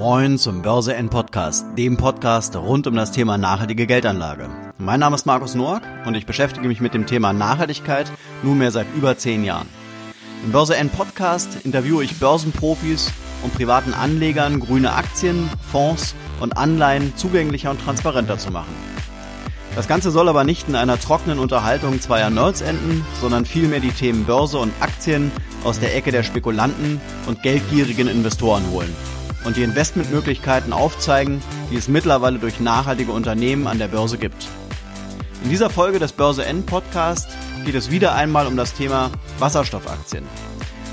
Moin zum Börse N Podcast, dem Podcast rund um das Thema nachhaltige Geldanlage. Mein Name ist Markus Noack und ich beschäftige mich mit dem Thema Nachhaltigkeit nunmehr seit über zehn Jahren. Im Börse N Podcast interviewe ich Börsenprofis und privaten Anlegern grüne Aktien, Fonds und Anleihen zugänglicher und transparenter zu machen. Das Ganze soll aber nicht in einer trockenen Unterhaltung zweier Nerds enden, sondern vielmehr die Themen Börse und Aktien aus der Ecke der Spekulanten und geldgierigen Investoren holen und die Investmentmöglichkeiten aufzeigen, die es mittlerweile durch nachhaltige Unternehmen an der Börse gibt. In dieser Folge des Börse N Podcast geht es wieder einmal um das Thema Wasserstoffaktien.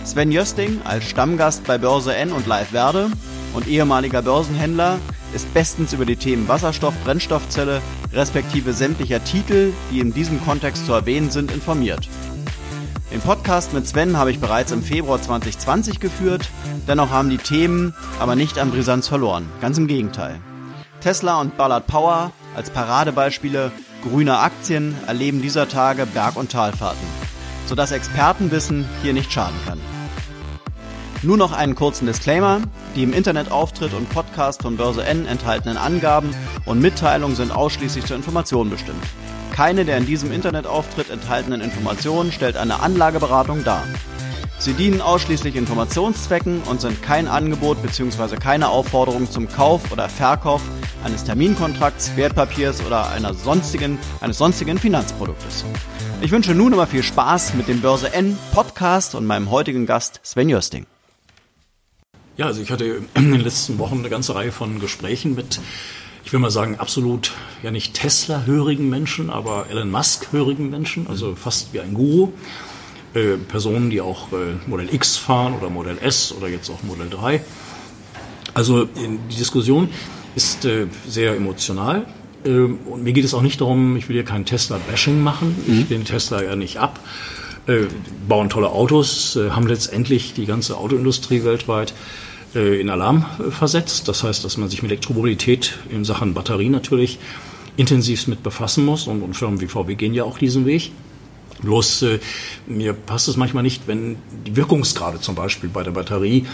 Sven Jösting als Stammgast bei Börse N und Live Werde und ehemaliger Börsenhändler ist bestens über die Themen Wasserstoff, Brennstoffzelle respektive sämtlicher Titel, die in diesem Kontext zu erwähnen sind, informiert. Den Podcast mit Sven habe ich bereits im Februar 2020 geführt, dennoch haben die Themen aber nicht an Brisanz verloren, ganz im Gegenteil. Tesla und Ballard Power als Paradebeispiele grüner Aktien erleben dieser Tage Berg- und Talfahrten, sodass Expertenwissen hier nicht schaden kann. Nur noch einen kurzen Disclaimer. Die im Internetauftritt und Podcast von Börse N enthaltenen Angaben und Mitteilungen sind ausschließlich zur Information bestimmt. Keine der in diesem Internetauftritt enthaltenen Informationen stellt eine Anlageberatung dar. Sie dienen ausschließlich Informationszwecken und sind kein Angebot bzw. keine Aufforderung zum Kauf oder Verkauf eines Terminkontrakts, Wertpapiers oder einer sonstigen, eines sonstigen Finanzproduktes. Ich wünsche nun aber viel Spaß mit dem Börse N Podcast und meinem heutigen Gast Sven Jösting. Ja, also ich hatte in den letzten Wochen eine ganze Reihe von Gesprächen mit ich will mal sagen, absolut ja nicht Tesla-hörigen Menschen, aber Elon Musk-hörigen Menschen, also fast wie ein Guru. Äh, Personen, die auch äh, Modell X fahren oder Modell S oder jetzt auch Modell 3. Also die Diskussion ist äh, sehr emotional. Äh, und mir geht es auch nicht darum, ich will hier kein Tesla-Bashing machen. Mhm. Ich lehne Tesla ja nicht ab. Äh, bauen tolle Autos, äh, haben letztendlich die ganze Autoindustrie weltweit in Alarm äh, versetzt. Das heißt, dass man sich mit Elektromobilität in Sachen Batterie natürlich intensiv mit befassen muss und, und Firmen wie VW gehen ja auch diesen Weg. Bloß äh, mir passt es manchmal nicht, wenn die Wirkungsgrade zum Beispiel bei der Batterie äh,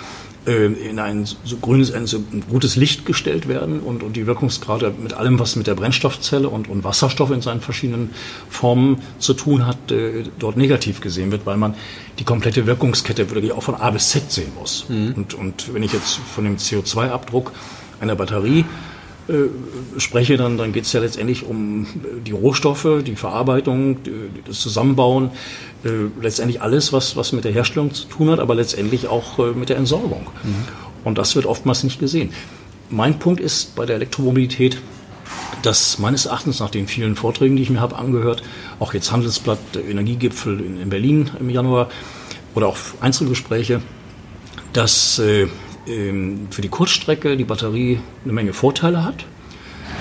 in ein so grünes, ein so gutes Licht gestellt werden und, und die Wirkungsgrade mit allem, was mit der Brennstoffzelle und, und Wasserstoff in seinen verschiedenen Formen zu tun hat, äh, dort negativ gesehen wird, weil man die komplette Wirkungskette wirklich auch von A bis Z sehen muss. Mhm. Und, und wenn ich jetzt von dem CO2-Abdruck einer Batterie äh, spreche, dann, dann geht es ja letztendlich um die Rohstoffe, die Verarbeitung, das Zusammenbauen, äh, letztendlich alles, was, was mit der Herstellung zu tun hat, aber letztendlich auch äh, mit der Entsorgung. Mhm. Und das wird oftmals nicht gesehen. Mein Punkt ist bei der Elektromobilität, dass meines Erachtens nach den vielen Vorträgen, die ich mir habe angehört, auch jetzt Handelsblatt, Energiegipfel in, in Berlin im Januar oder auch Einzelgespräche, dass äh, ähm, für die Kurzstrecke die Batterie eine Menge Vorteile hat.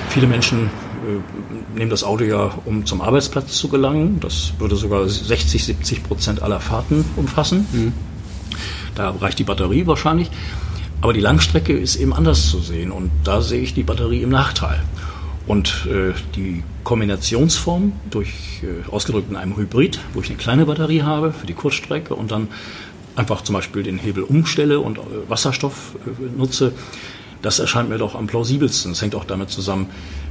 Viele Menschen äh, nehmen das Auto ja, um zum Arbeitsplatz zu gelangen. Das würde sogar 60, 70 Prozent aller Fahrten umfassen. Mhm. Da reicht die Batterie wahrscheinlich. Aber die Langstrecke ist eben anders zu sehen und da sehe ich die Batterie im Nachteil. Und äh, die Kombinationsform durch äh, ausgedrückt in einem Hybrid, wo ich eine kleine Batterie habe für die Kurzstrecke und dann einfach zum Beispiel den Hebel umstelle und äh, Wasserstoff äh, nutze, das erscheint mir doch am plausibelsten. Das hängt auch damit zusammen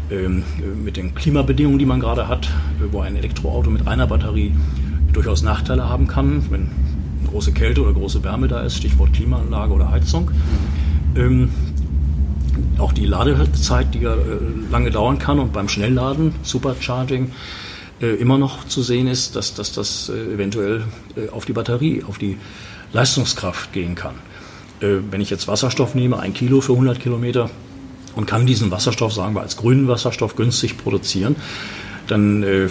ähm, mit den Klimabedingungen, die man gerade hat, äh, wo ein Elektroauto mit einer Batterie durchaus Nachteile haben kann, wenn große Kälte oder große Wärme da ist, Stichwort Klimaanlage oder Heizung. Ähm, auch die Ladezeit, die ja lange dauern kann und beim Schnellladen, Supercharging, immer noch zu sehen ist, dass, dass das eventuell auf die Batterie, auf die Leistungskraft gehen kann. Äh, wenn ich jetzt Wasserstoff nehme, ein Kilo für 100 Kilometer und kann diesen Wasserstoff, sagen wir als grünen Wasserstoff, günstig produzieren, dann äh,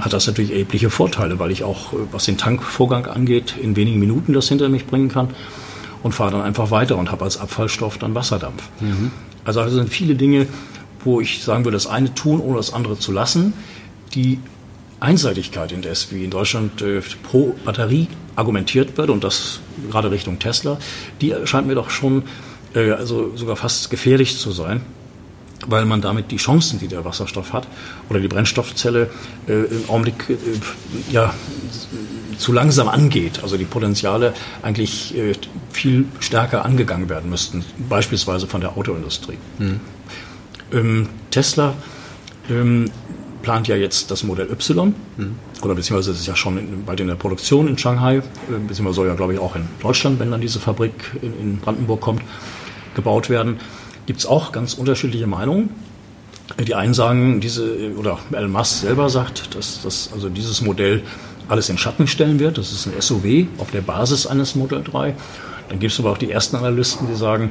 hat das natürlich erhebliche Vorteile, weil ich auch, äh, was den Tankvorgang angeht, in wenigen Minuten das hinter mich bringen kann und fahre dann einfach weiter und habe als Abfallstoff dann Wasserdampf. Mhm. Also das sind viele Dinge, wo ich sagen würde, das eine tun, ohne das andere zu lassen. Die Einseitigkeit indes, wie in Deutschland äh, pro Batterie argumentiert wird, und das gerade Richtung Tesla, die scheint mir doch schon äh, also sogar fast gefährlich zu sein. weil man damit die Chancen, die der Wasserstoff hat, oder die Brennstoffzelle äh, im Augenblick äh, ja, zu langsam angeht. Also die Potenziale eigentlich äh, viel stärker angegangen werden müssten, beispielsweise von der Autoindustrie. Mhm. Ähm, Tesla ähm, plant ja jetzt das Modell Y, mhm. oder beziehungsweise es ist ja schon in, bald in der Produktion in Shanghai, äh, beziehungsweise soll ja, glaube ich, auch in Deutschland, wenn dann diese Fabrik in, in Brandenburg kommt, gebaut werden. Gibt es auch ganz unterschiedliche Meinungen. Die einen sagen, diese, oder Elon Musk selber sagt, dass, dass also dieses Modell alles in Schatten stellen wird. Das ist ein SUV auf der Basis eines Model 3. Dann gibt es aber auch die ersten Analysten, die sagen,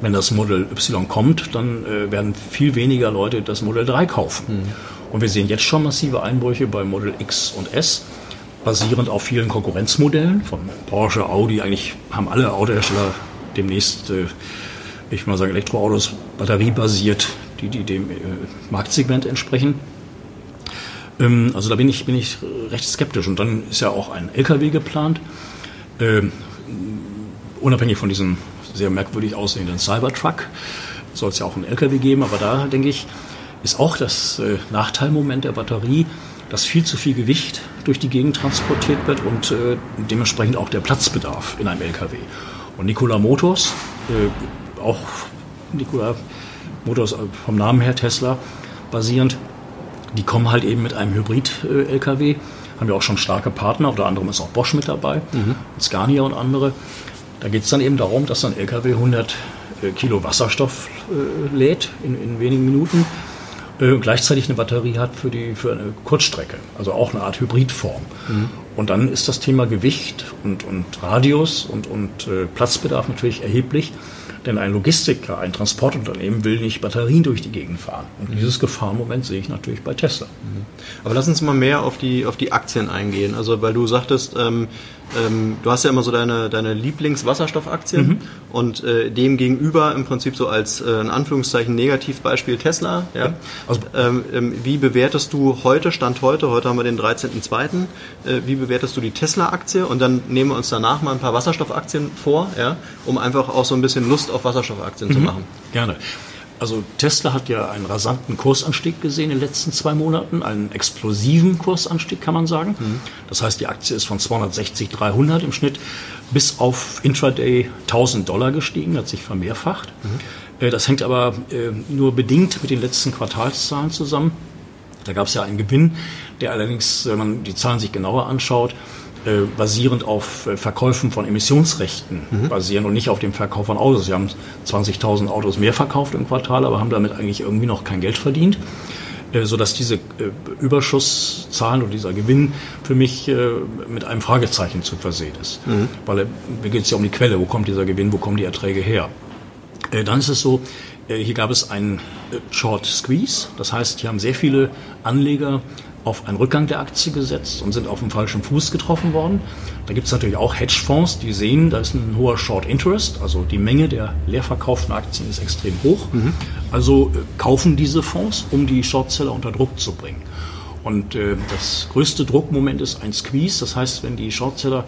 wenn das Model Y kommt, dann äh, werden viel weniger Leute das Model 3 kaufen. Mhm. Und wir sehen jetzt schon massive Einbrüche bei Model X und S, basierend auf vielen Konkurrenzmodellen von Porsche, Audi. Eigentlich haben alle Autohersteller demnächst, äh, ich mal sagen, Elektroautos batteriebasiert, die, die dem äh, Marktsegment entsprechen. Ähm, also da bin ich, bin ich recht skeptisch. Und dann ist ja auch ein LKW geplant, ähm, unabhängig von diesem sehr merkwürdig aussehenden Cybertruck soll es ja auch einen LKW geben, aber da denke ich, ist auch das äh, Nachteilmoment der Batterie, dass viel zu viel Gewicht durch die Gegend transportiert wird und äh, dementsprechend auch der Platzbedarf in einem LKW. Und Nikola Motors, äh, auch Nikola Motors äh, vom Namen her Tesla basierend, die kommen halt eben mit einem Hybrid-LKW. Haben wir auch schon starke Partner, unter anderem ist auch Bosch mit dabei, mhm. Scania und andere. Da geht es dann eben darum, dass ein LKW 100 äh, Kilo Wasserstoff äh, lädt in, in wenigen Minuten äh, gleichzeitig eine Batterie hat für, die, für eine Kurzstrecke, also auch eine Art Hybridform. Mhm. Und dann ist das Thema Gewicht und, und Radius und, und äh, Platzbedarf natürlich erheblich. Denn ein Logistiker, ein Transportunternehmen will nicht Batterien durch die Gegend fahren. Und mhm. dieses Gefahrenmoment sehe ich natürlich bei Tesla. Mhm. Aber lass uns mal mehr auf die, auf die Aktien eingehen. Also, weil du sagtest, ähm, ähm, du hast ja immer so deine, deine Lieblingswasserstoffaktien mhm. und äh, dem gegenüber im Prinzip so als äh, in Anführungszeichen Negativbeispiel Tesla. Ja? Also, ähm, ähm, wie bewertest du heute, Stand heute, heute haben wir den 13.02., äh, wie bewertest du die Tesla-Aktie und dann nehmen wir uns danach mal ein paar Wasserstoffaktien vor, ja, um einfach auch so ein bisschen Lust auf Wasserstoffaktien mhm. zu machen. Gerne. Also Tesla hat ja einen rasanten Kursanstieg gesehen in den letzten zwei Monaten, einen explosiven Kursanstieg kann man sagen. Mhm. Das heißt, die Aktie ist von 260, 300 im Schnitt bis auf Intraday 1000 Dollar gestiegen, hat sich vermehrfacht. Mhm. Äh, das hängt aber äh, nur bedingt mit den letzten Quartalszahlen zusammen. Da gab es ja einen Gewinn, der allerdings, wenn man die Zahlen sich genauer anschaut, äh, basierend auf äh, Verkäufen von Emissionsrechten mhm. basieren und nicht auf dem Verkauf von Autos. Sie haben 20.000 Autos mehr verkauft im Quartal, aber haben damit eigentlich irgendwie noch kein Geld verdient, äh, sodass diese Überschusszahlen oder dieser Gewinn für mich mit einem Fragezeichen zu versehen ist. Mhm. Weil mir geht es ja um die Quelle, wo kommt dieser Gewinn, wo kommen die Erträge her. Dann ist es so, hier gab es einen Short Squeeze, das heißt, hier haben sehr viele Anleger auf einen Rückgang der Aktie gesetzt und sind auf dem falschen Fuß getroffen worden. Da gibt es natürlich auch Hedgefonds, die sehen, da ist ein hoher Short Interest, also die Menge der leer verkauften Aktien ist extrem hoch. Mhm. Also äh, kaufen diese Fonds, um die Shortseller unter Druck zu bringen. Und äh, das größte Druckmoment ist ein Squeeze, das heißt, wenn die Shortseller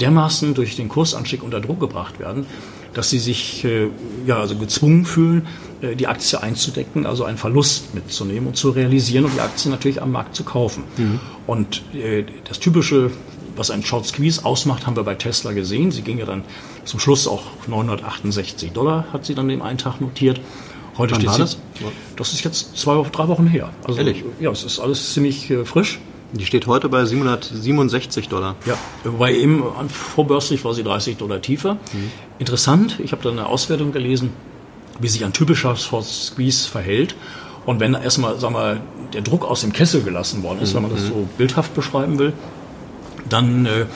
dermaßen durch den Kursanstieg unter Druck gebracht werden, dass sie sich äh, ja, also gezwungen fühlen, äh, die Aktie einzudecken, also einen Verlust mitzunehmen und zu realisieren und die Aktie natürlich am Markt zu kaufen. Mhm. Und äh, das typische, was ein Short Squeeze ausmacht, haben wir bei Tesla gesehen. Sie ging ja dann zum Schluss auch 968 Dollar, hat sie dann im einen Tag notiert. Heute Wann steht sie, das? das ist jetzt zwei, drei Wochen her. Also, Ehrlich? Ja, es ist alles ziemlich äh, frisch. Die steht heute bei 767 Dollar. Ja, wobei eben vorbörslich war sie 30 Dollar tiefer. Mhm. Interessant, ich habe da eine Auswertung gelesen, wie sich ein typischer Short Squeeze verhält. Und wenn erstmal, sagen wir, der Druck aus dem Kessel gelassen worden ist, mhm. wenn man das so bildhaft beschreiben will, dann äh,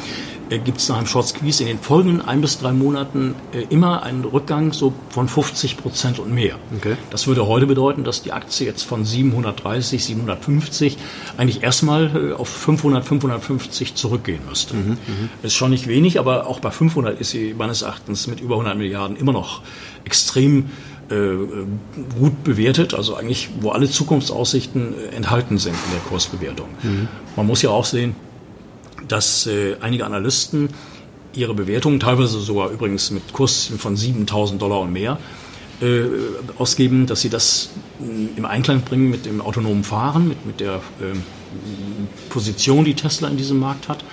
gibt es nach einem Short Squeeze in den folgenden ein bis drei Monaten äh, immer einen Rückgang so von 50 Prozent und mehr. Okay. Das würde heute bedeuten, dass die Aktie jetzt von 730, 750 eigentlich erstmal äh, auf 500, 550 zurückgehen müsste. Mhm, mhm, ist schon nicht wenig, aber auch bei 500 ist sie meines Erachtens mit über 100 Milliarden immer noch extrem äh, gut bewertet, also eigentlich, wo alle Zukunftsaussichten enthalten sind in der Kursbewertung. Mhm. Man muss ja auch sehen, dass äh, einige Analysten ihre Bewertungen, teilweise sogar übrigens mit Kursen von 7000 Dollar und mehr, äh, ausgeben, dass sie das äh, im Einklang bringen mit dem autonomen Fahren, mit, mit der äh, Position, die Tesla in diesem Markt hat.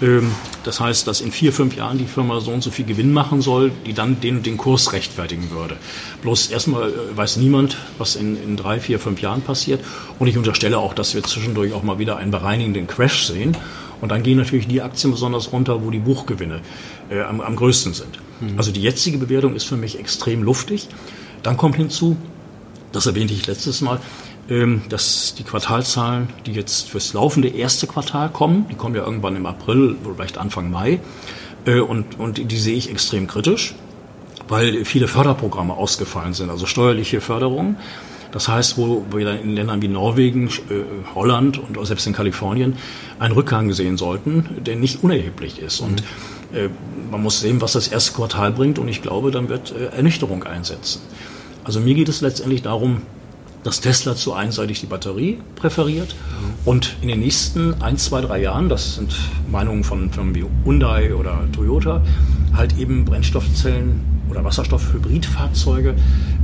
Mhm. Ähm, das heißt, dass in vier, fünf Jahren die Firma so und so viel Gewinn machen soll, die dann den, den Kurs rechtfertigen würde. Bloß erstmal weiß niemand, was in, in drei, vier, fünf Jahren passiert. Und ich unterstelle auch, dass wir zwischendurch auch mal wieder einen bereinigenden Crash sehen. Und dann gehen natürlich die Aktien besonders runter, wo die Buchgewinne äh, am, am größten sind. Mhm. Also die jetzige Bewertung ist für mich extrem luftig. Dann kommt hinzu, das erwähnte ich letztes Mal, ähm, dass die Quartalzahlen, die jetzt fürs laufende erste Quartal kommen, die kommen ja irgendwann im April oder vielleicht Anfang Mai, äh, und, und die sehe ich extrem kritisch, weil viele Förderprogramme ausgefallen sind, also steuerliche Förderungen. Das heißt, wo wir in Ländern wie Norwegen, äh, Holland und auch selbst in Kalifornien einen Rückgang sehen sollten, der nicht unerheblich ist. Und äh, man muss sehen, was das erste Quartal bringt und ich glaube, dann wird Ernüchterung einsetzen. Also mir geht es letztendlich darum, dass Tesla zu einseitig die Batterie präferiert und in den nächsten ein, zwei, drei Jahren, das sind Meinungen von Firmen wie Hyundai oder Toyota, halt eben Brennstoffzellen oder Wasserstoff-Hybridfahrzeuge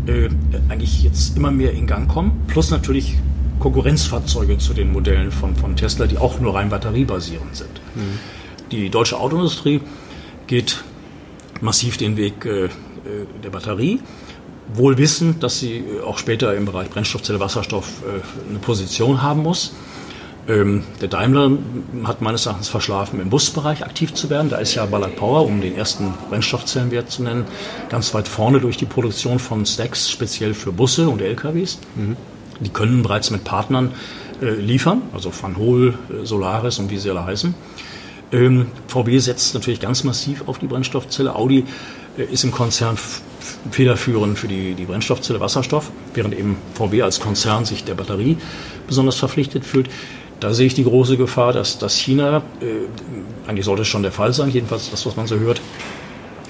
äh, eigentlich jetzt immer mehr in Gang kommen, plus natürlich Konkurrenzfahrzeuge zu den Modellen von, von Tesla, die auch nur rein batteriebasierend sind. Mhm. Die deutsche Autoindustrie geht massiv den Weg äh, äh der Batterie wohl wissend, dass sie äh, auch später im Bereich Brennstoffzelle, Wasserstoff äh, eine Position haben muss. Ähm, der Daimler hat meines Erachtens verschlafen, im Busbereich aktiv zu werden. Da ist ja Ballard Power, um den ersten Brennstoffzellenwert zu nennen, ganz weit vorne durch die Produktion von Stacks, speziell für Busse und LKWs. Mhm. Die können bereits mit Partnern äh, liefern, also Van Hool, Solaris und wie sie alle heißen. Ähm, VW setzt natürlich ganz massiv auf die Brennstoffzelle. Audi ist im Konzern federführend für die, die Brennstoffzelle Wasserstoff, während eben VW als Konzern sich der Batterie besonders verpflichtet fühlt. Da sehe ich die große Gefahr, dass, dass China, äh, eigentlich sollte es schon der Fall sein, jedenfalls das, was man so hört,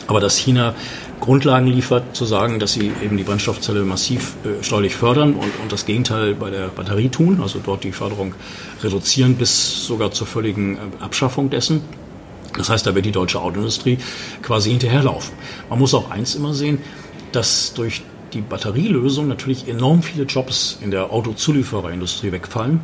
aber dass China Grundlagen liefert, zu sagen, dass sie eben die Brennstoffzelle massiv äh, steuerlich fördern und, und das Gegenteil bei der Batterie tun, also dort die Förderung reduzieren bis sogar zur völligen äh, Abschaffung dessen. Das heißt, da wird die deutsche Autoindustrie quasi hinterherlaufen. Man muss auch eins immer sehen, dass durch die Batterielösung natürlich enorm viele Jobs in der Autozuliefererindustrie wegfallen,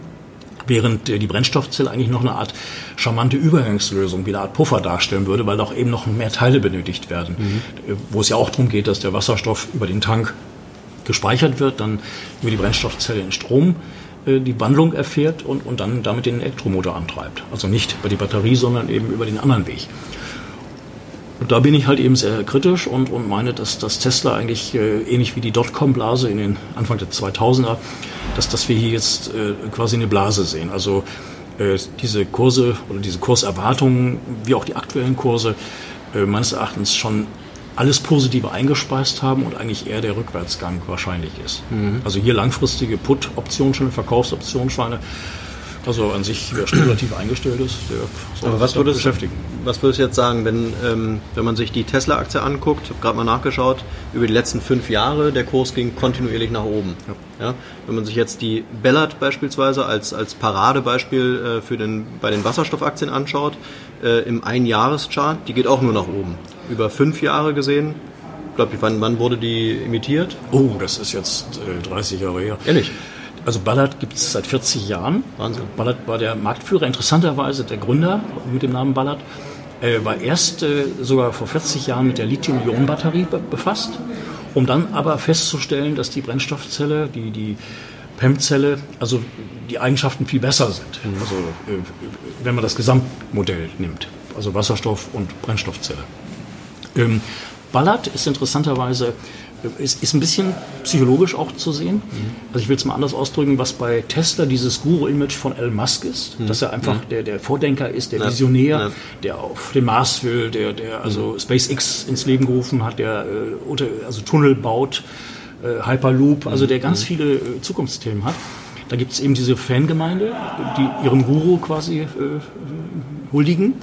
während die Brennstoffzelle eigentlich noch eine Art charmante Übergangslösung, wie eine Art Puffer darstellen würde, weil auch eben noch mehr Teile benötigt werden, mhm. wo es ja auch darum geht, dass der Wasserstoff über den Tank gespeichert wird, dann über die Brennstoffzelle in Strom äh, die Wandlung erfährt und, und dann damit den Elektromotor antreibt. Also nicht über die Batterie, sondern eben über den anderen Weg. Und da bin ich halt eben sehr kritisch und, und meine, dass, dass Tesla eigentlich äh, ähnlich wie die Dotcom-Blase in den Anfang der 2000er, dass, dass wir hier jetzt äh, quasi eine Blase sehen. Also äh, diese Kurse oder diese Kurserwartungen, wie auch die aktuellen Kurse, äh, meines Erachtens schon alles Positive eingespeist haben und eigentlich eher der Rückwärtsgang wahrscheinlich ist. Mhm. Also hier langfristige Put-Optionsscheine, Verkaufsoptionsscheine, also an sich, wer spekulativ eingestellt ist, der Aber was würdest, beschäftigen. Was würdest du jetzt sagen, wenn, ähm, wenn man sich die Tesla-Aktie anguckt, ich habe gerade mal nachgeschaut, über die letzten fünf Jahre, der Kurs ging kontinuierlich nach oben. Ja. ja wenn man sich jetzt die Ballard beispielsweise als, als Paradebeispiel äh, für den, bei den Wasserstoffaktien anschaut, äh, im Einjahreschart, die geht auch nur nach oben. Über fünf Jahre gesehen, glaube ich, wann, wann wurde die imitiert? Oh, das ist jetzt äh, 30 Jahre her. Ehrlich? Also Ballard gibt es seit 40 Jahren. Wahnsinn. Ballard war der Marktführer, interessanterweise der Gründer mit dem Namen Ballard. Er war erst äh, sogar vor 40 Jahren mit der Lithium-Ionen-Batterie be befasst, um dann aber festzustellen, dass die Brennstoffzelle, die, die PEM-Zelle, also die Eigenschaften viel besser sind. Mhm. Also äh, wenn man das Gesamtmodell nimmt, also Wasserstoff und Brennstoffzelle. Ähm, Ballard ist interessanterweise ist, ist ein bisschen psychologisch auch zu sehen. Mhm. Also ich will es mal anders ausdrücken, was bei Tesla dieses Guru-Image von Elon Musk ist, mhm. dass er einfach mhm. der, der Vordenker ist, der. Visionär, ja. der auf den Mars will, der, der also mhm. SpaceX ins Leben gerufen hat, der äh, unter, also Tunnel baut, äh, Hyperloop, also der ganz mhm. viele äh, Zukunftsthemen hat. Da gibt es eben diese Fangemeinde, die ihrem Guru quasi äh, huldigen.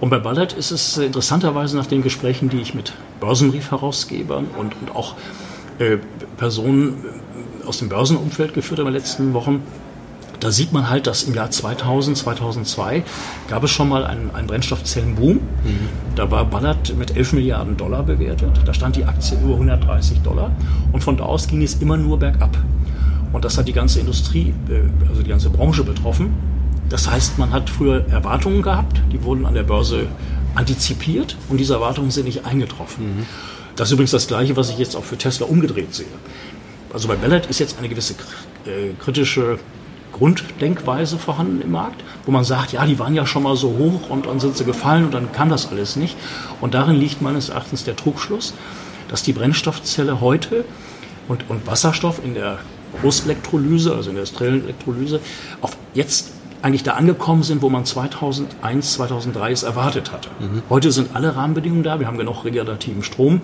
Und bei Ballard ist es äh, interessanterweise nach den Gesprächen, die ich mit Börsenbriefherausgebern und, und auch äh, Personen äh, aus dem Börsenumfeld geführt habe in den letzten Wochen, da sieht man halt, dass im Jahr 2000, 2002 gab es schon mal einen, einen Brennstoffzellenboom. Mhm. Da war Ballard mit 11 Milliarden Dollar bewertet. Da stand die Aktie über 130 Dollar. Und von da aus ging es immer nur bergab. Und das hat die ganze Industrie, äh, also die ganze Branche betroffen. Das heißt, man hat früher Erwartungen gehabt, die wurden an der Börse antizipiert und diese Erwartungen sind nicht eingetroffen. Mhm. Das ist übrigens das Gleiche, was ich jetzt auch für Tesla umgedreht sehe. Also bei Ballard ist jetzt eine gewisse äh, kritische Grunddenkweise vorhanden im Markt, wo man sagt, ja, die waren ja schon mal so hoch und dann sind sie gefallen und dann kann das alles nicht. Und darin liegt meines Erachtens der Trugschluss, dass die Brennstoffzelle heute und, und Wasserstoff in der Großelektrolyse, also in der industriellen Elektrolyse, auf jetzt eigentlich da angekommen sind, wo man 2001, 2003 es erwartet hatte. Mhm. Heute sind alle Rahmenbedingungen da. Wir haben genug regenerativen Strom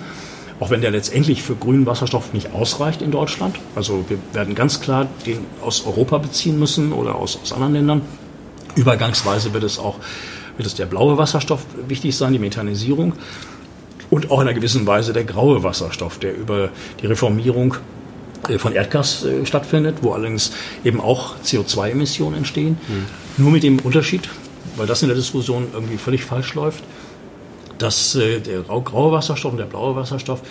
auch wenn der letztendlich für grünen Wasserstoff nicht ausreicht in Deutschland. Also wir werden ganz klar den aus Europa beziehen müssen oder aus, aus anderen Ländern. Übergangsweise wird es auch wird es der blaue Wasserstoff wichtig sein, die Methanisierung. Und auch in einer gewissen Weise der graue Wasserstoff, der über die Reformierung von Erdgas äh, stattfindet, wo allerdings eben auch CO2-Emissionen entstehen. Mhm. Nur mit dem Unterschied, weil das in der Diskussion irgendwie völlig falsch läuft, dass äh, der graue Wasserstoff und der blaue Wasserstoff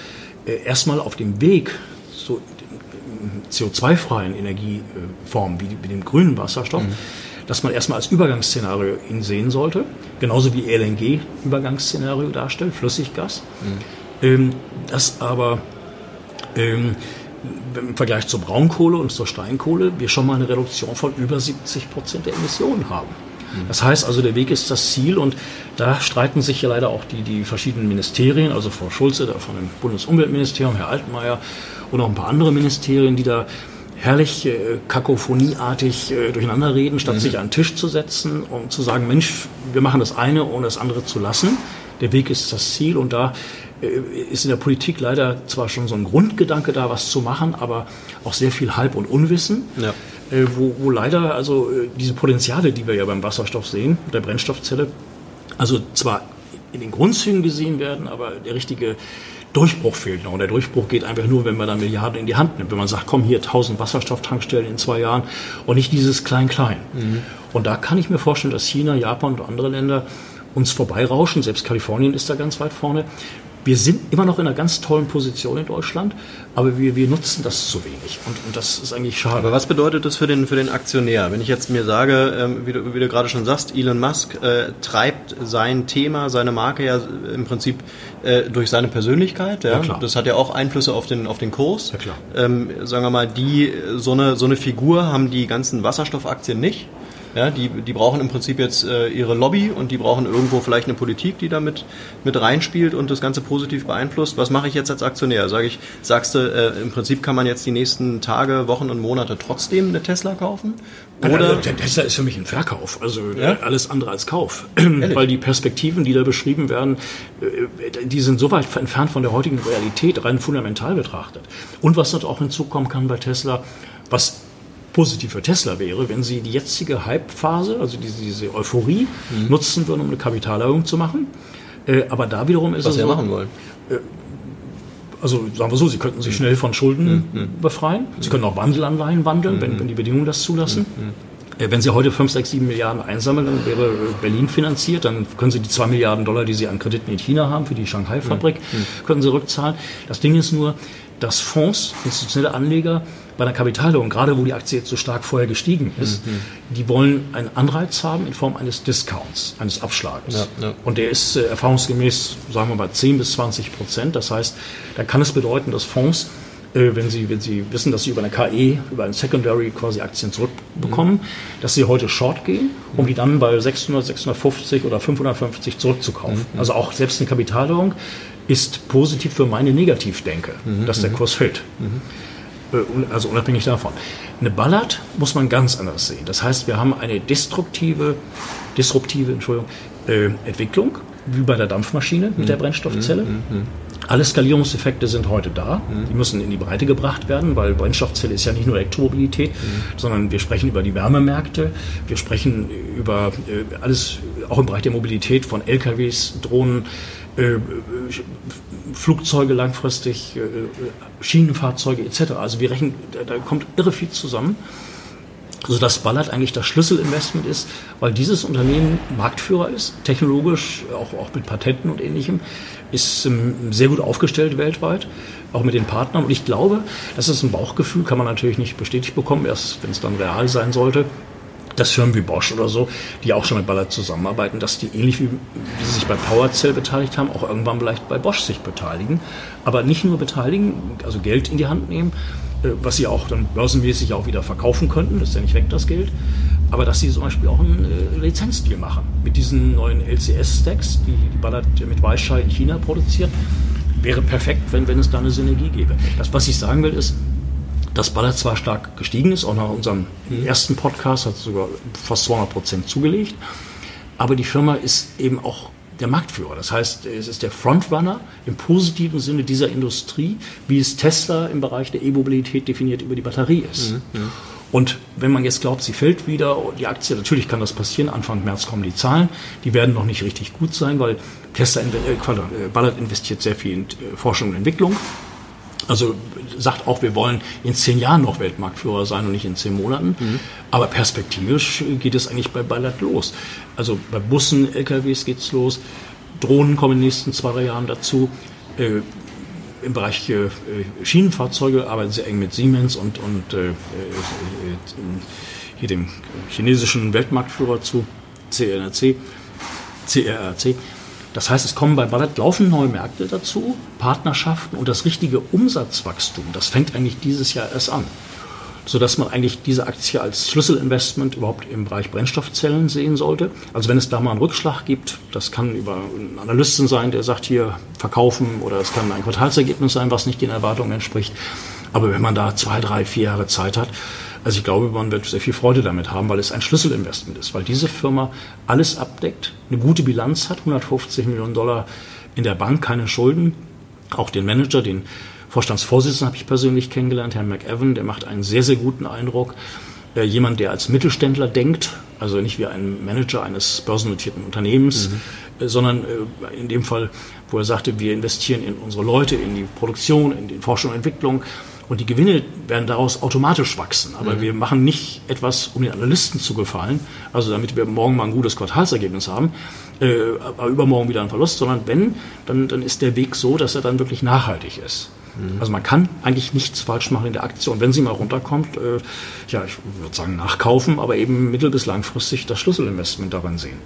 äh, erstmal auf dem Weg zu CO2-freien Energieformen wie, wie, dem grünen Wasserstoff, mhm. dass man erstmal als Übergangsszenario ihn sehen sollte, genauso wie LNG Übergangsszenario darstellt, Flüssiggas. Mhm. Ähm, das aber ähm, im Vergleich zur Braunkohle und zur Steinkohle wir schon mal eine Reduktion von über 70 Prozent der Emissionen haben. Das heißt also, der Weg ist das Ziel und da streiten sich ja leider auch die, die verschiedenen Ministerien, also Frau Schulze da von dem Bundesumweltministerium, Herr Altmaier und auch ein paar andere Ministerien, die da herrlich äh, kakophonieartig äh, durcheinander reden, statt mhm. sich an den Tisch zu setzen und zu sagen, Mensch, wir machen das eine, ohne das andere zu lassen. Der Weg ist das Ziel und da ist in der Politik leider zwar schon so ein Grundgedanke da, was zu machen, aber auch sehr viel Halb- und Unwissen. Ja. Äh, wo, wo leider also äh, diese Potenziale, die wir ja beim Wasserstoff sehen, der Brennstoffzelle, also zwar in den Grundzügen gesehen werden, aber der richtige Durchbruch fehlt noch. Und der Durchbruch geht einfach nur, wenn man da Milliarden in die Hand nimmt. Wenn man sagt, komm hier, 1000 Wasserstofftankstellen in zwei Jahren und nicht dieses Klein-Klein. Mhm. Und da kann ich mir vorstellen, dass China, Japan und andere Länder uns vorbeirauschen. Selbst Kalifornien ist da ganz weit vorne. Wir sind immer noch in einer ganz tollen Position in Deutschland, aber wir, wir nutzen das zu wenig und, und das ist eigentlich schade. Aber was bedeutet das für den, für den Aktionär? Wenn ich jetzt mir sage, ähm, wie, du, wie du gerade schon sagst, Elon Musk äh, treibt sein Thema, seine Marke ja im Prinzip äh, durch seine Persönlichkeit. Ja? ja das hat ja auch Einflüsse auf den, auf den Kurs. Ja, klar. Ähm, sagen wir mal, die, so eine, so eine Figur haben die ganzen Wasserstoffaktien nicht. Ja, die, die brauchen im Prinzip jetzt äh, ihre Lobby und die brauchen irgendwo vielleicht eine Politik, die damit mit reinspielt und das Ganze positiv beeinflusst. Was mache ich jetzt als Aktionär? Sag ich, sagst du, äh, im Prinzip kann man jetzt die nächsten Tage, Wochen und Monate trotzdem eine Tesla kaufen? Oder? Also, der Tesla ist für mich ein Verkauf, also ja? alles andere als Kauf. Weil die Perspektiven, die da beschrieben werden, äh, die sind so weit entfernt von der heutigen Realität, rein fundamental betrachtet. Und was dort auch hinzukommen kann bei Tesla, was positiv für Tesla wäre, wenn sie die jetzige Hype-Phase, also diese, diese Euphorie, mhm. nutzen würden, um eine Kapitalerhöhung zu machen. Äh, aber da wiederum ist Was es. Was sie so, machen wollen. Äh, also sagen wir so, sie könnten sich mhm. schnell von Schulden mhm. befreien. Sie können auch Wandelanleihen wandeln, wenn, mhm. wenn die Bedingungen das zulassen. Mhm. Äh, wenn Sie heute 5, 6, 7 Milliarden einsammeln, dann wäre Berlin finanziert. Dann können Sie die 2 Milliarden Dollar, die Sie an Krediten in China haben, für die Shanghai-Fabrik, mhm. können Sie rückzahlen. Das Ding ist nur, dass Fonds, institutionelle Anleger, bei einer Kapitalerhöhung, gerade wo die Aktie jetzt so stark vorher gestiegen ist, mhm. die wollen einen Anreiz haben in Form eines Discounts, eines Abschlages. Ja, ja. Und der ist äh, erfahrungsgemäß, sagen wir mal, 10 bis 20 Prozent. Das heißt, da kann es bedeuten, dass Fonds wenn Sie, wenn Sie wissen, dass Sie über eine KE, über ein Secondary quasi Aktien zurückbekommen, mhm. dass Sie heute Short gehen, um die dann bei 600, 650 oder 550 zurückzukaufen. Mhm. Also auch selbst eine Kapitalerhöhung ist positiv für meine Negativdenke, mhm. dass der. Kurs fällt. Äh, also unabhängig davon. Eine Ballard muss man ganz anders sehen. Das heißt, wir haben eine destruktive, disruptive Entschuldigung, äh, Entwicklung, wie bei der Dampfmaschine mit der. Brennstoffzelle. Mhm. Mhm. Alle Skalierungseffekte sind heute da. Die müssen in die Breite gebracht werden, weil Brennstoffzelle ist ja nicht nur Elektromobilität, sondern wir sprechen über die Wärmemärkte, wir sprechen über äh, alles, auch im Bereich der Mobilität von LKWs, Drohnen, äh, Flugzeuge langfristig, äh, Schienenfahrzeuge etc. Also wir rechnen, da, da kommt irre viel zusammen. Also dass Ballard eigentlich das Schlüsselinvestment ist, weil dieses Unternehmen Marktführer ist, technologisch, auch, auch mit Patenten und ähnlichem, ist ähm, sehr gut aufgestellt weltweit, auch mit den Partnern. Und ich glaube, das ist ein Bauchgefühl, kann man natürlich nicht bestätigt bekommen, erst wenn es dann real sein sollte, dass Firmen wie Bosch oder so, die auch schon mit Ballard zusammenarbeiten, dass die ähnlich wie, wie sie sich bei PowerCell beteiligt haben, auch irgendwann vielleicht bei Bosch sich beteiligen. Aber nicht nur beteiligen, also Geld in die Hand nehmen, äh, was sie auch dann börsenmäßig auch wieder verkaufen könnten, das ist ja nicht weg, das Geld. Aber dass sie zum Beispiel auch einen äh, Lizenzdeal machen mit diesen neuen LCS-Stacks, die, Ballard mit Weichai in China produziert, wäre perfekt, wenn, wenn es da eine Synergie gäbe. Das, was ich sagen will, ist, dass Ballard zwar stark gestiegen ist, auch nach unserem ersten Podcast hat sogar fast 200 Prozent zugelegt, aber die Firma ist eben auch der Marktführer. Das heißt, es ist der Frontrunner im positiven Sinne dieser Industrie, wie es Tesla im Bereich der E-Mobilität definiert über die Batterie ist. Mhm. Und wenn man jetzt glaubt, sie fällt wieder, die Aktie, natürlich kann das passieren, Anfang März kommen die Zahlen, die werden noch nicht richtig gut sein, weil Tesla, äh, Ballard investiert sehr viel in äh, Forschung und Entwicklung. Also sagt auch, wir wollen in zehn Jahren noch Weltmarktführer sein und nicht in zehn Monaten. Mhm. Aber perspektivisch geht es eigentlich bei Ballard los. Also bei Bussen, LKWs geht's los. Drohnen kommen in den nächsten zwei, drei Jahren dazu. Äh, Im Bereich äh, Schienenfahrzeuge arbeiten sie eng mit Siemens und, und äh, äh hier dem chinesischen Weltmarktführer zu, CRRC. CRRC. Das heißt, es kommen bei Ballard laufen neue Märkte dazu, Partnerschaften und das richtige Umsatzwachstum, das fängt eigentlich dieses Jahr erst an. Sodass man eigentlich diese Aktie als Schlüsselinvestment überhaupt im Bereich Brennstoffzellen sehen sollte. Also wenn es da mal einen Rückschlag gibt, das kann über einen Analysten sein, der sagt hier verkaufen oder es kann ein Quartalsergebnis sein, was nicht den Erwartungen entspricht. Aber wenn man da zwei, drei, vier Jahre Zeit hat, also ich glaube, man wird sehr viel Freude damit haben, weil es ein Schlüsselinvestment ist, weil diese Firma alles abdeckt, eine gute Bilanz hat, 150 Millionen Dollar in der Bank, keine Schulden. Auch den Manager, den Vorstandsvorsitzenden habe ich persönlich kennengelernt, Herrn McEwan, der macht einen sehr, sehr guten Eindruck. Äh, jemand, der als Mittelständler denkt, also nicht wie ein Manager eines börsennotierten Unternehmens, mhm. äh, sondern äh, in dem Fall, wo er sagte, wir investieren in unsere Leute, in die Produktion, in die Forschung und Entwicklung und die Gewinne werden daraus automatisch wachsen. Aber mhm. wir machen nicht etwas, um den Analysten zu gefallen, also damit wir morgen mal ein gutes Quartalsergebnis haben, äh, aber übermorgen wieder ein Verlust, sondern wenn, dann, dann ist der Weg so, dass er dann wirklich nachhaltig ist. Mhm. Also man kann eigentlich nichts falsch machen in der Aktie. Und wenn sie mal runterkommt, äh, ja, ich würde sagen nachkaufen, aber eben mittel- bis langfristig das Schlüsselinvestment darin sehen.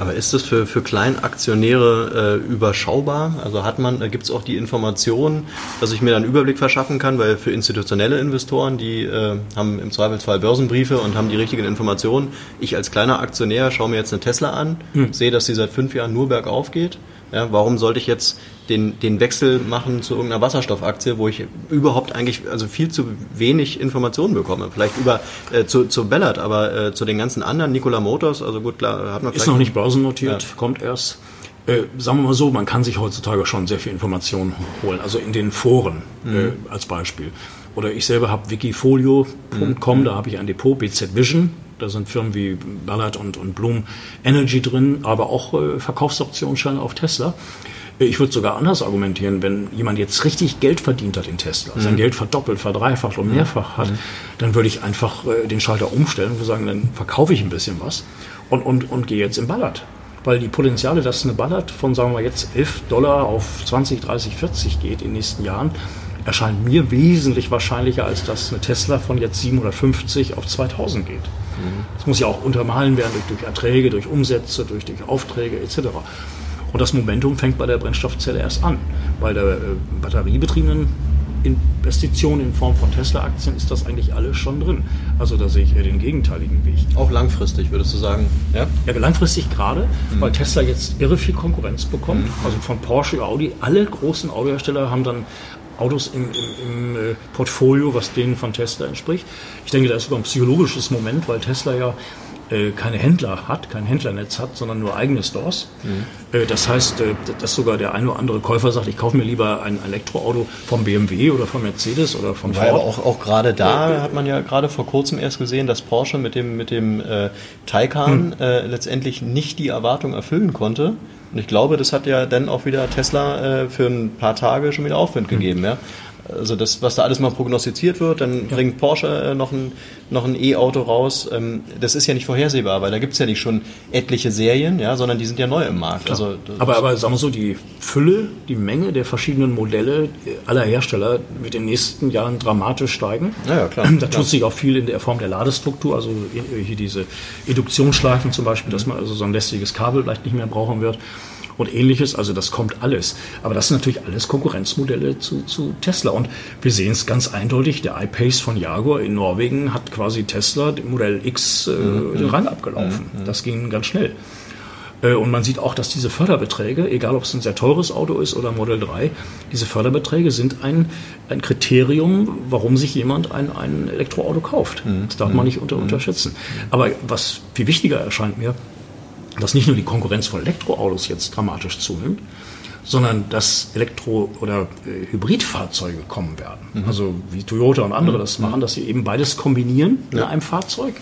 Aber ist das für, für Kleinaktionäre äh, überschaubar? Also hat man, da gibt es auch die Information, dass ich mir dann einen Überblick verschaffen kann, weil für institutionelle Investoren, die äh, haben im Zweifelsfall Börsenbriefe und haben die richtigen Informationen. Ich als kleiner Aktionär schaue mir jetzt eine Tesla an, hm. sehe, dass sie seit fünf Jahren nur bergauf geht. Ja, warum sollte ich jetzt den, den Wechsel machen zu irgendeiner Wasserstoffaktie, wo ich überhaupt eigentlich also viel zu wenig Informationen bekomme. Vielleicht über äh, zu, zu Ballard, aber äh, zu den ganzen anderen, Nikola Motors, also gut, klar, hat man Ist noch nicht börsennotiert, ja. kommt erst. Äh, sagen wir mal so, man kann sich heutzutage schon sehr viel Informationen holen, also in den Foren mhm. äh, als Beispiel. Oder ich selber habe wikifolio.com, mhm. da habe ich ein Depot, BZ Vision, da sind Firmen wie Ballard und, und Bloom Energy drin, aber auch äh, Verkaufsoptionsscheine auf Tesla. Ich würde sogar anders argumentieren, wenn jemand jetzt richtig Geld verdient hat in Tesla, mhm. sein Geld verdoppelt, verdreifacht und mehrfach hat, mhm. dann würde ich einfach äh, den Schalter umstellen und sagen, dann verkaufe ich ein bisschen was und, und, und gehe jetzt im Ballard. Weil die Potenziale, dass eine Ballard von, sagen wir jetzt, 11 Dollar auf 20, 30, 40 geht in den nächsten Jahren, erscheint mir wesentlich wahrscheinlicher, als dass eine Tesla von jetzt 750 auf 2000 geht. Mhm. Das muss ja auch untermalen werden durch, durch Erträge, durch Umsätze, durch, durch Aufträge etc. Und das Momentum fängt bei der Brennstoffzelle erst an. Bei der äh, batteriebetriebenen Investition in Form von Tesla-Aktien ist das eigentlich alles schon drin. Also da sehe ich eher den gegenteiligen Weg. Auch langfristig, würdest du sagen? Ja, ja langfristig gerade, mhm. weil Tesla jetzt irre viel Konkurrenz bekommt. Mhm. Also von Porsche, Audi, alle großen Autohersteller haben dann Autos im, im, im äh, Portfolio, was denen von Tesla entspricht. Ich denke, da ist sogar ein psychologisches Moment, weil Tesla ja äh, keine Händler hat, kein Händlernetz hat, sondern nur eigene Stores. Mhm. Äh, das heißt, äh, dass sogar der eine oder andere Käufer sagt, ich kaufe mir lieber ein Elektroauto vom BMW oder vom Mercedes oder vom Ford. Aber auch, auch gerade da hat man ja gerade vor kurzem erst gesehen, dass Porsche mit dem, mit dem Taycan mhm. letztendlich nicht die Erwartung erfüllen konnte. Und ich glaube, das hat ja dann auch wieder Tesla für ein paar Tage schon wieder Aufwind mhm. gegeben. Ja? Also das, was da alles mal prognostiziert wird, dann ja. bringt Porsche äh, noch ein noch ein E-Auto raus. Ähm, das ist ja nicht vorhersehbar, weil da gibt es ja nicht schon etliche Serien, ja, sondern die sind ja neu im Markt. Also, aber, aber sagen wir so, die Fülle, die Menge der verschiedenen Modelle aller Hersteller wird in den nächsten Jahren dramatisch steigen. Ja, ja klar. Da tut klar. sich auch viel in der Form der Ladestruktur, also hier diese Induktionsschleifen zum Beispiel, mhm. dass man also so ein lästiges Kabel vielleicht nicht mehr brauchen wird und ähnliches. Also das kommt alles. Aber das sind natürlich alles Konkurrenzmodelle zu, zu Tesla. Und wir sehen es ganz eindeutig. Der iPace von Jaguar in Norwegen hat quasi Tesla, dem Modell X, äh, mhm. den Rang abgelaufen. Mhm. Das ging ganz schnell. Äh, und man sieht auch, dass diese Förderbeträge, egal ob es ein sehr teures Auto ist oder Model 3, diese Förderbeträge sind ein, ein Kriterium, warum sich jemand ein, ein Elektroauto kauft. Mhm. Das darf man nicht unter, mhm. unterschätzen. Aber was viel wichtiger erscheint mir, dass nicht nur die Konkurrenz von Elektroautos jetzt dramatisch zunimmt, sondern dass Elektro- oder äh, Hybridfahrzeuge kommen werden. Mhm. Also wie Toyota und andere mhm. das machen, dass sie eben beides kombinieren ja. in einem Fahrzeug.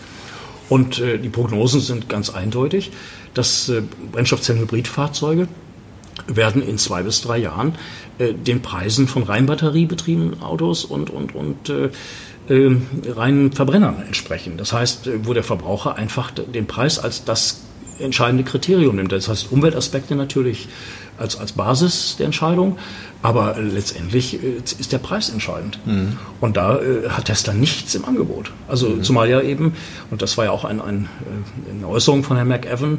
Und äh, die Prognosen sind ganz eindeutig, dass äh, Brennstoffzellen-Hybridfahrzeuge werden in zwei bis drei Jahren äh, den Preisen von rein batteriebetriebenen Autos und, und, und äh, äh, reinen Verbrennern entsprechen. Das heißt, äh, wo der Verbraucher einfach den Preis als das entscheidende Kriterium nimmt. Das heißt, Umweltaspekte natürlich als, als Basis der Entscheidung, aber letztendlich äh, ist der Preis entscheidend. Mhm. Und da äh, hat Tesla nichts im Angebot. Also mhm. zumal ja eben, und das war ja auch ein, ein, äh, eine Äußerung von Herrn McEwan,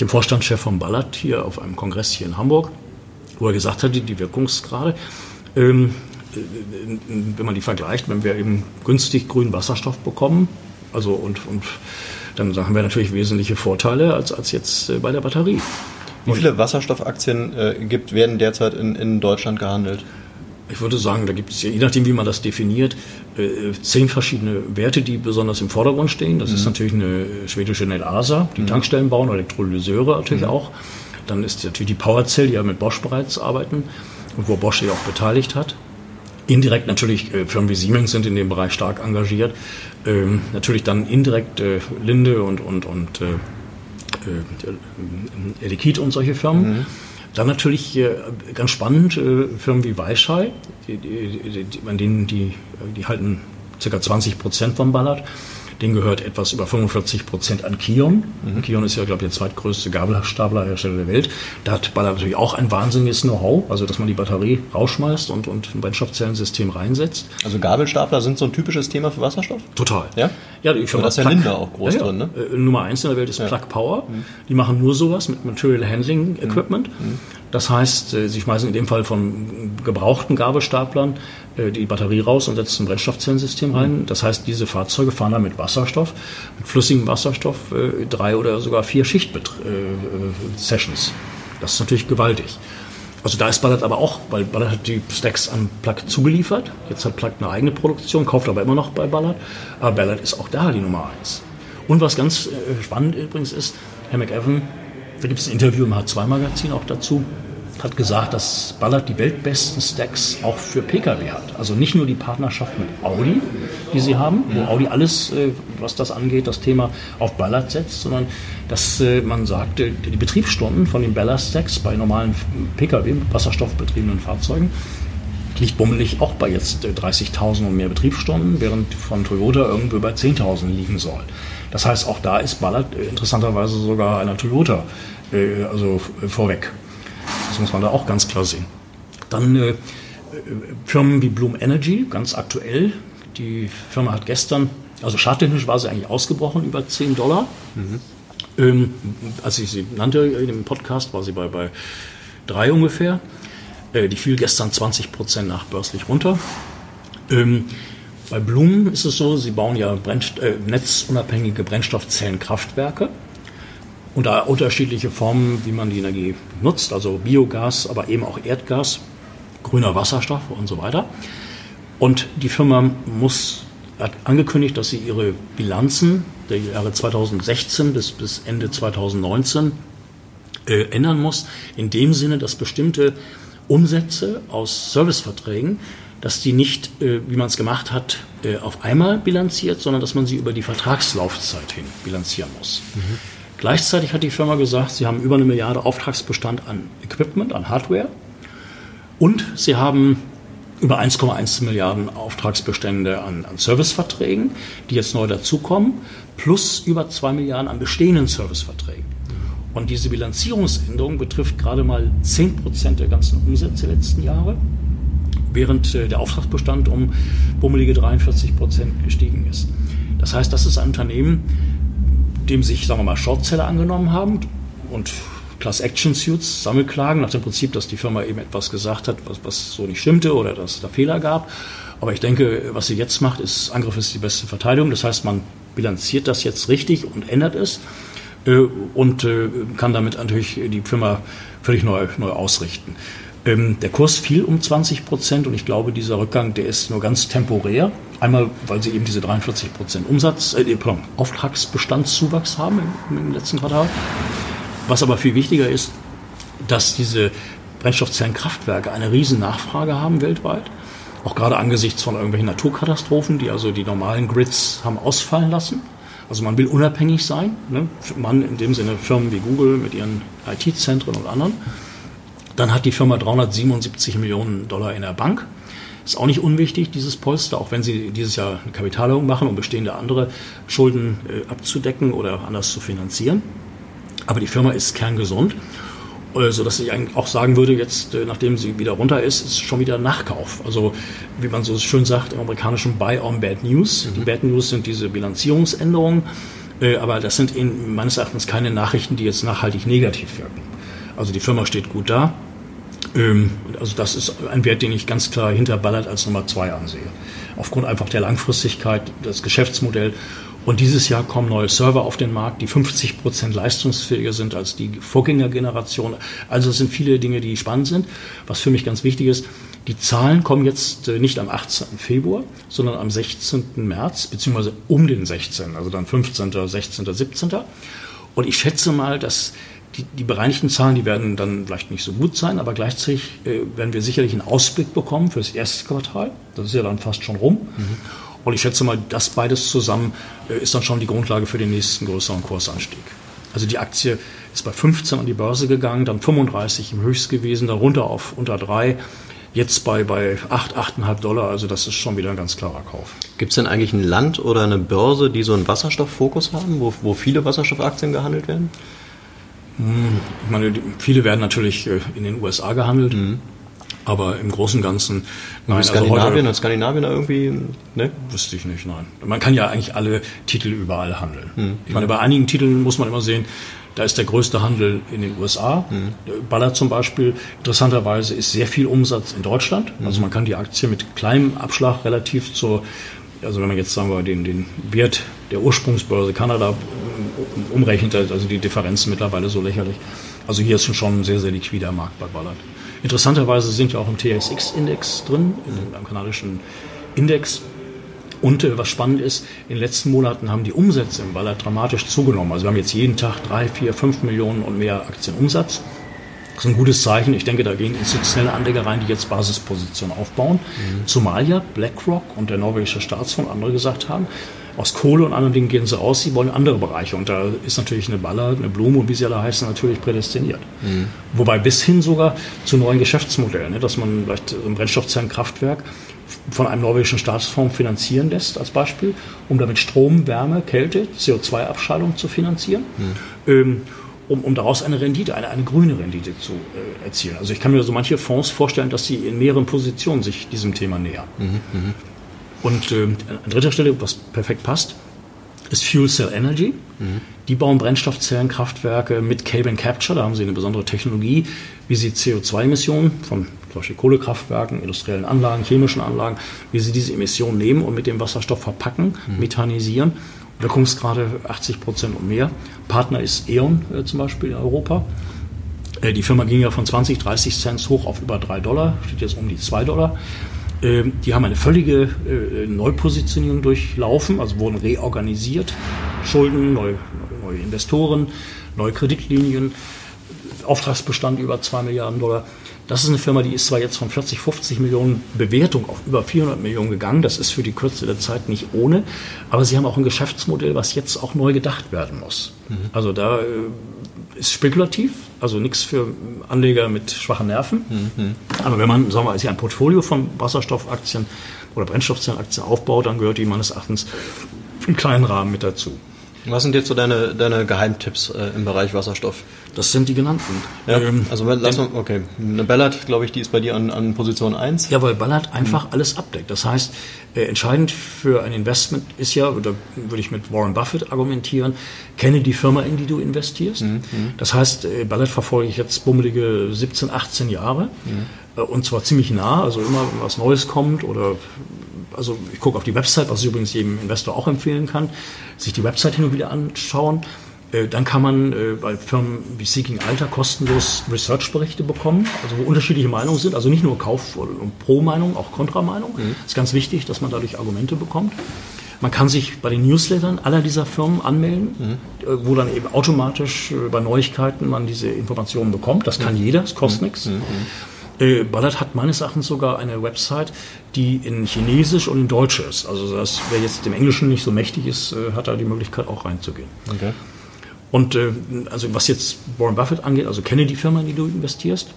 dem Vorstandschef von Ballard hier auf einem Kongress hier in Hamburg, wo er gesagt hatte, die Wirkungsgrade, ähm, äh, wenn man die vergleicht, wenn wir eben günstig grünen Wasserstoff bekommen, also und, und dann haben wir natürlich wesentliche Vorteile als, als jetzt äh, bei der Batterie. Wie viele Wasserstoffaktien äh, gibt, werden derzeit in, in Deutschland gehandelt? Ich würde sagen, da gibt es, je nachdem, wie man das definiert, äh, zehn verschiedene Werte, die besonders im Vordergrund stehen. Das mhm. ist natürlich eine schwedische Nelasa, die mhm. Tankstellen bauen, Elektrolyseure natürlich mhm. auch. Dann ist natürlich die PowerCell, die ja mit Bosch bereits arbeiten und wo Bosch sich auch beteiligt hat. Indirekt natürlich, äh, Firmen wie Siemens sind in dem Bereich stark engagiert. Ähm, natürlich dann indirekt äh, Linde und, und, und äh, äh, Elikit und solche Firmen. Mhm. Dann natürlich äh, ganz spannend äh, Firmen wie Weishai, die, die, die, an denen die, die halten ca. 20 Prozent vom Ballard. Den gehört etwas über 45 Prozent an Kion. Mhm. Kion ist ja, glaube ich, der zweitgrößte Gabelstaplerhersteller der Welt. Da hat Baller natürlich auch ein wahnsinniges Know-how, also dass man die Batterie rausschmeißt und, und ein Brennstoffzellensystem reinsetzt. Also Gabelstapler sind so ein typisches Thema für Wasserstoff? Total. Ja? Ja, ich finde das ist ja Linde auch groß ja, drin, ne? Äh, Nummer eins in der Welt ist ja. Plug Power. Mhm. Die machen nur sowas mit Material Handling Equipment. Mhm. Das heißt, äh, sie schmeißen in dem Fall von gebrauchten Gabelstaplern äh, die Batterie raus und setzen ein Brennstoffzellensystem rein. Das heißt, diese Fahrzeuge fahren dann mit Wasserstoff, mit flüssigem Wasserstoff, äh, drei oder sogar vier Schicht-Sessions. Das ist natürlich gewaltig. Also da ist Ballard aber auch, weil Ballard hat die Stacks an Plug zugeliefert. Jetzt hat Plug eine eigene Produktion, kauft aber immer noch bei Ballard. Aber Ballard ist auch da die Nummer eins. Und was ganz spannend übrigens ist, Herr McEwan da gibt es ein Interview im H2-Magazin auch dazu, hat gesagt, dass Ballard die weltbesten Stacks auch für Pkw hat. Also nicht nur die Partnerschaft mit Audi, die sie haben, wo Audi alles, äh, was das angeht, das Thema auf Ballard setzt, sondern dass äh, man sagt, die Betriebsstunden von den Ballard Stacks bei normalen Pkw, wasserstoffbetriebenen Fahrzeugen, liegt bummelig auch bei jetzt 30.000 äh, und mehr Betriebsstunden, während von Toyota irgendwo bei 10.000 liegen soll. Das heißt, auch da ist Ballard interessanterweise sogar einer Toyota also vorweg. Das muss man da auch ganz klar sehen. Dann äh, Firmen wie Bloom Energy, ganz aktuell. Die Firma hat gestern, also charttechnisch war sie eigentlich ausgebrochen über 10 Dollar. Mhm. Ähm, als ich sie nannte in dem Podcast, war sie bei, bei 3 ungefähr. Äh, die fiel gestern 20 Prozent nachbörslich runter. Ähm, bei Bloom ist es so, sie bauen ja Brennst äh, netzunabhängige Brennstoffzellenkraftwerke und da unterschiedliche Formen, wie man die Energie nutzt, also Biogas, aber eben auch Erdgas, grüner Wasserstoff und so weiter. Und die Firma muss, hat angekündigt, dass sie ihre Bilanzen der Jahre 2016 bis, bis Ende 2019 äh, ändern muss, in dem Sinne, dass bestimmte Umsätze aus Serviceverträgen, dass die nicht, äh, wie man es gemacht hat, äh, auf einmal bilanziert, sondern dass man sie über die Vertragslaufzeit hin bilanzieren muss. Mhm. Gleichzeitig hat die Firma gesagt, sie haben über eine Milliarde Auftragsbestand an Equipment, an Hardware und sie haben über 1,1 Milliarden Auftragsbestände an, an Serviceverträgen, die jetzt neu dazukommen, plus über 2 Milliarden an bestehenden Serviceverträgen. Und diese Bilanzierungsänderung betrifft gerade mal 10 Prozent der ganzen Umsätze der letzten Jahre, während äh, der Auftragsbestand um bummelige 43 Prozent gestiegen ist. Das heißt, das ist ein Unternehmen, dem sich, sagen wir mal, Shortseller angenommen haben und Class Action Suits, Sammelklagen, nach dem Prinzip, dass die Firma eben etwas gesagt hat, was, was so nicht stimmte oder dass es da Fehler gab. Aber ich denke, was sie jetzt macht, ist, Angriff ist die beste Verteidigung. Das heißt, man bilanziert das jetzt richtig und ändert es äh, und äh, kann damit natürlich die Firma völlig neu, neu ausrichten. Ähm, der Kurs fiel um 20 Prozent und ich glaube, dieser Rückgang, der ist nur ganz temporär. Einmal, weil sie eben diese 43 Prozent Umsatz, äh, pardon, Auftragsbestandszuwachs haben im, im letzten Quartal. Was aber viel wichtiger ist, dass diese Brennstoffzellenkraftwerke eine riesen Nachfrage haben weltweit. Auch gerade angesichts von irgendwelchen Naturkatastrophen, die also die normalen Grids haben ausfallen lassen. Also man will unabhängig sein. Ne? Man in dem Sinne Firmen wie Google mit ihren IT-Zentren und anderen. Dann hat die Firma 377 Millionen Dollar in der Bank. Ist auch nicht unwichtig, dieses Polster, auch wenn sie dieses Jahr eine Kapitalerhöhung machen, um bestehende andere Schulden äh, abzudecken oder anders zu finanzieren. Aber die Firma ist kerngesund, äh, so dass ich eigentlich auch sagen würde, jetzt, äh, nachdem sie wieder runter ist, ist schon wieder Nachkauf. Also, wie man so schön sagt im amerikanischen Buy on Bad News. Mhm. Die Bad News sind diese Bilanzierungsänderungen, äh, aber das sind in, meines Erachtens keine Nachrichten, die jetzt nachhaltig negativ wirken. Also die Firma steht gut da. Ähm, also das ist ein Wert, den ich ganz klar hinter Ballard als Nummer zwei ansehe. Aufgrund einfach der Langfristigkeit, das Geschäftsmodell. Und dieses Jahr kommen neue Server auf den Markt, die 50 Prozent leistungsfähiger sind als die Vorgängergeneration. Also es sind viele Dinge, die spannend sind. Was für mich ganz wichtig ist, die Zahlen kommen jetzt äh, nicht am 18. Februar, sondern am 16. März, beziehungsweise um den 16., also dann 15., 16., 17. Und ich schätze mal, dass die, die bereinigten Zahlen, die werden dann vielleicht nicht so gut sein, aber gleichzeitig äh, werden wir sicherlich einen Ausblick bekommen für das erste Quartal. Das ist ja dann fast schon rum. Mhm. Und ich schätze mal, das beides zusammen äh, ist dann schon die Grundlage für den nächsten größeren Kursanstieg. Also die Aktie ist bei 15 an die Börse gegangen, dann 35 im Höchst gewesen, dann runter auf unter 3, jetzt bei, bei 8, 8,5 Dollar. Also das ist schon wieder ein ganz klarer Kauf. Gibt es denn eigentlich ein Land oder eine Börse, die so einen Wasserstofffokus haben, wo, wo viele Wasserstoffaktien gehandelt werden? Hm, ich meine, viele werden natürlich äh, in den USA gehandelt. Mhm. Aber im Großen und Ganzen, nein. Also Skandinavien, also Skandinavien irgendwie, ne? Wüsste ich nicht, nein. Man kann ja eigentlich alle Titel überall handeln. Mhm. Ich meine, bei einigen Titeln muss man immer sehen, da ist der größte Handel in den USA. Mhm. Baller zum Beispiel, interessanterweise, ist sehr viel Umsatz in Deutschland. Mhm. Also man kann die Aktie mit kleinem Abschlag relativ zur, also wenn man jetzt sagen wir den, den Wert der Ursprungsbörse Kanada umrechnet, also die Differenz mittlerweile so lächerlich. Also hier ist schon ein sehr, sehr liquider Markt bei Ballard. Interessanterweise sind wir auch im TSX-Index drin, im kanadischen Index. Und äh, was spannend ist, in den letzten Monaten haben die Umsätze im Ballard dramatisch zugenommen. Also wir haben jetzt jeden Tag drei, vier, fünf Millionen und mehr Aktienumsatz. Das ist ein gutes Zeichen. Ich denke, da gehen institutionelle Anleger rein, die jetzt Basispositionen aufbauen. Mhm. Zumal ja BlackRock und der norwegische Staatsfonds andere gesagt haben, aus Kohle und anderen Dingen gehen sie raus, sie wollen andere Bereiche. Und da ist natürlich eine Baller, eine Blume und wie sie alle heißen, natürlich prädestiniert. Mhm. Wobei bis hin sogar zu neuen Geschäftsmodellen, ne, dass man vielleicht ein Brennstoffzellenkraftwerk von einem norwegischen Staatsfonds finanzieren lässt, als Beispiel, um damit Strom, Wärme, Kälte, CO2-Abscheidung zu finanzieren. Mhm. Ähm, um, um daraus eine Rendite, eine, eine grüne Rendite zu äh, erzielen. Also ich kann mir so manche Fonds vorstellen, dass sie in mehreren Positionen sich diesem Thema nähern. Mhm, mh. Und äh, an dritter Stelle, was perfekt passt, ist Fuel Cell Energy. Mhm. Die bauen Brennstoffzellenkraftwerke mit Carbon Capture. Da haben sie eine besondere Technologie, wie sie CO2-Emissionen von zum Beispiel Kohlekraftwerken, industriellen Anlagen, chemischen Anlagen, wie sie diese Emissionen nehmen und mit dem Wasserstoff verpacken, mhm. methanisieren. Wirkungsgrade 80 Prozent und mehr. Partner ist E.ON äh, zum Beispiel in Europa. Äh, die Firma ging ja von 20, 30 Cent hoch auf über 3 Dollar, steht jetzt um die 2 Dollar. Ähm, die haben eine völlige äh, Neupositionierung durchlaufen, also wurden reorganisiert. Schulden, neue, neue Investoren, neue Kreditlinien, Auftragsbestand über 2 Milliarden Dollar. Das ist eine Firma, die ist zwar jetzt von 40, 50 Millionen Bewertung auf über 400 Millionen gegangen. Das ist für die Kürze der Zeit nicht ohne. Aber sie haben auch ein Geschäftsmodell, was jetzt auch neu gedacht werden muss. Mhm. Also da äh, ist spekulativ, also nichts für Anleger mit schwachen Nerven. Mhm. Aber wenn man, sagen wir, sich ein Portfolio von Wasserstoffaktien oder Brennstoffzellenaktien aufbaut, dann gehört die meines Erachtens im kleinen Rahmen mit dazu. Was sind jetzt so deine, deine Geheimtipps äh, im Bereich Wasserstoff? Das sind die genannten. Ja, ähm, also lass mal, okay. Eine Ballard, glaube ich, die ist bei dir an, an Position 1. Ja, weil Ballard einfach mhm. alles abdeckt. Das heißt, äh, entscheidend für ein Investment ist ja, da würde ich mit Warren Buffett argumentieren, kenne die Firma, in die du investierst. Mhm. Das heißt, äh, Ballard verfolge ich jetzt bummelige 17, 18 Jahre. Mhm. Und zwar ziemlich nah, also immer, wenn was Neues kommt oder also ich gucke auf die Website, was ich übrigens jedem Investor auch empfehlen kann, sich die Website hin und wieder anschauen. Äh, dann kann man äh, bei Firmen wie Seeking Alter kostenlos Research-Berichte bekommen, also wo unterschiedliche Meinungen sind, also nicht nur Kauf- und Pro-Meinung, auch Kontra-Meinung. Mhm. ist ganz wichtig, dass man dadurch Argumente bekommt. Man kann sich bei den Newslettern aller dieser Firmen anmelden, mhm. Äh, wo dann eben automatisch bei Neuigkeiten man diese Informationen bekommt. Das kann mhm. jeder, es kostet mhm. nichts. Äh, Ballard hat meines Erachtens sogar eine Website, die in Chinesisch und in Deutsch ist. Also das, wer jetzt dem Englischen nicht so mächtig ist, äh, hat da die Möglichkeit auch reinzugehen. Okay. Und äh, also was jetzt Warren Buffett angeht, also kenne die Firma, in die du investierst.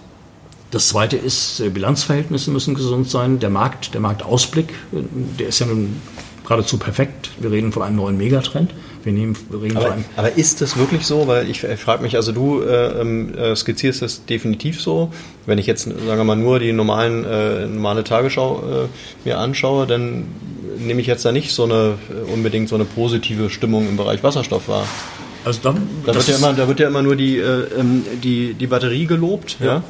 Das zweite ist, äh, Bilanzverhältnisse müssen gesund sein. Der Markt, der Marktausblick, äh, der ist ja nun geradezu perfekt. Wir reden von einem neuen Megatrend. Wir nehmen, reden aber, aber ist das wirklich so? Weil ich, ich frage mich, also du äh, ähm, äh, skizzierst das definitiv so. Wenn ich jetzt, sagen wir mal, nur die normalen, äh, normale Tagesschau äh, mir anschaue, dann nehme ich jetzt da nicht so eine unbedingt so eine positive Stimmung im Bereich Wasserstoff wahr. Also da, da, wird ja immer, da wird ja immer nur die, äh, ähm, die, die Batterie gelobt. Ja,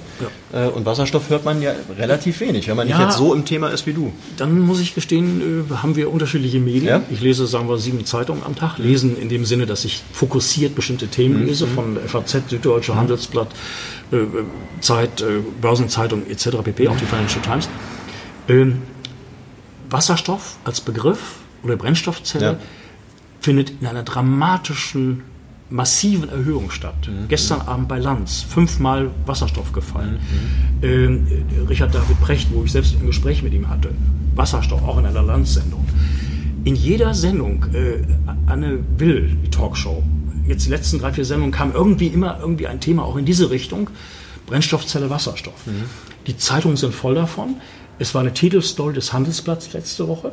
ja. Äh, und Wasserstoff hört man ja relativ wenig, wenn man nicht jetzt so im Thema ist wie du. Dann muss ich gestehen, äh, haben wir unterschiedliche Medien. Ja? Ich lese, sagen wir, sieben Zeitungen am Tag. Lesen in dem Sinne, dass ich fokussiert bestimmte Themen mhm. lese, von FAZ, Süddeutsche mhm. Handelsblatt, äh, Zeit, Börsenzeitung etc. pp., auch die Financial Times. Ähm, Wasserstoff als Begriff oder Brennstoffzelle findet in einer dramatischen massiven Erhöhung statt. Mhm. Gestern Abend bei Lanz, fünfmal Wasserstoff gefallen. Mhm. Ähm, Richard David Precht, wo ich selbst ein Gespräch mit ihm hatte, Wasserstoff, auch in einer Lanz-Sendung. In jeder Sendung, äh, Anne Will, die Talkshow, jetzt die letzten drei, vier Sendungen kam irgendwie immer irgendwie ein Thema auch in diese Richtung, Brennstoffzelle Wasserstoff. Mhm. Die Zeitungen sind voll davon. Es war eine Titelstory des Handelsblatts letzte Woche.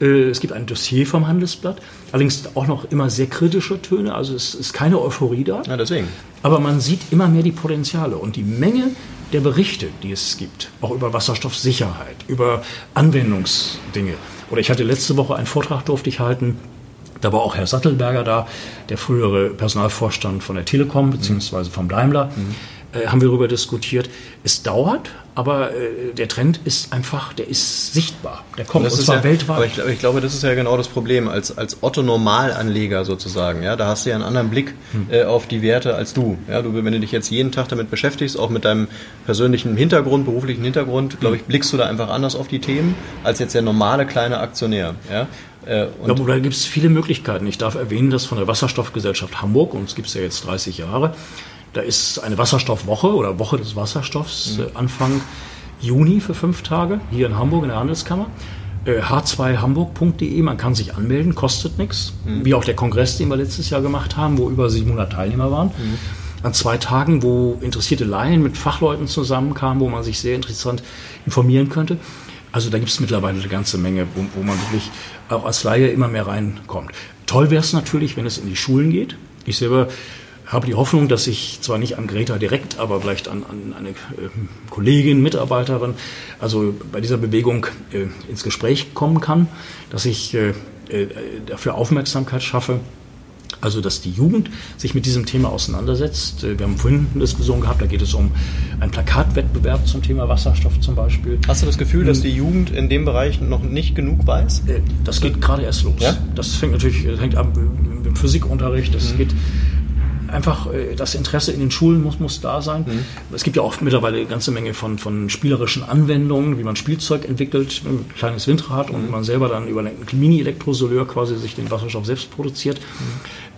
Äh, es gibt ein Dossier vom Handelsblatt, allerdings auch noch immer sehr kritische Töne, also es ist keine Euphorie da. Ja, deswegen. Aber man sieht immer mehr die Potenziale und die Menge der Berichte, die es gibt, auch über Wasserstoffsicherheit, über Anwendungsdinge. Oder ich hatte letzte Woche einen Vortrag, durfte ich halten, da war auch Herr Sattelberger da, der frühere Personalvorstand von der Telekom beziehungsweise vom Daimler. Mhm äh, haben wir darüber diskutiert. Es dauert, aber äh, der Trend ist einfach, der ist sichtbar. Der kommt, und, und zwar ja, weltweit. Aber ich, ich, glaube, das ist ja genau das Problem. Als, als Otto-Normalanleger sozusagen, ja, da hast du ja einen anderen Blick hm. äh, auf die Werte als du. Ja, du. Wenn du dich jetzt jeden Tag damit beschäftigst, auch mit deinem persönlichen Hintergrund, beruflichen Hintergrund, glaube ich, blickst du da einfach anders auf die Themen als jetzt der normale kleine Aktionär. Ja? Äh, und ja, da gibt es viele Möglichkeiten. Ich darf erwähnen, dass von der Wasserstoffgesellschaft Hamburg, und es gibt es ja jetzt 30 Jahre, da ist eine Wasserstoffwoche oder Woche des Wasserstoffs mhm. Äh, Anfang Juni für fünf Tage hier in Hamburg in der Handelskammer. h2hamburg.de, äh, man kann sich anmelden, kostet nichts. Mhm. Wie auch der Kongress, den wir letztes Jahr gemacht haben, wo über 700 Teilnehmer waren. Mhm. An zwei Tagen, wo interessierte Laien mit Fachleuten zusammenkamen, wo man sich sehr interessant informieren könnte. Also da gibt es mittlerweile eine ganze Menge, wo, wo, man wirklich auch als Laie immer mehr reinkommt. Toll wäre es natürlich, wenn es in die Schulen geht. Ich selber habe die Hoffnung, dass ich zwar nicht an Greta direkt, aber vielleicht an, an eine äh, Kollegin, Mitarbeiterin, also bei dieser Bewegung äh, ins Gespräch kommen kann, dass ich äh, äh, dafür Aufmerksamkeit schaffe. Also, dass die Jugend sich mit diesem Thema auseinandersetzt. Äh, wir haben vorhin eine Diskussion gehabt, da geht es um einen Plakatwettbewerb zum Thema Wasserstoff zum Beispiel. Hast du das Gefühl, dass die Jugend in dem Bereich noch nicht genug weiß? Äh, das geht gerade erst los. Ja? Das fängt natürlich, das hängt ab im Physikunterricht, das mhm. geht einfach äh, das Interesse in den Schulen muss, muss da sein. Mhm. Es gibt ja auch mittlerweile eine ganze Menge von, von spielerischen Anwendungen, wie man Spielzeug entwickelt, ein kleines Windrad mhm. und man selber dann über einen Mini-Elektrosoleur quasi sich den Wasserstoff selbst produziert.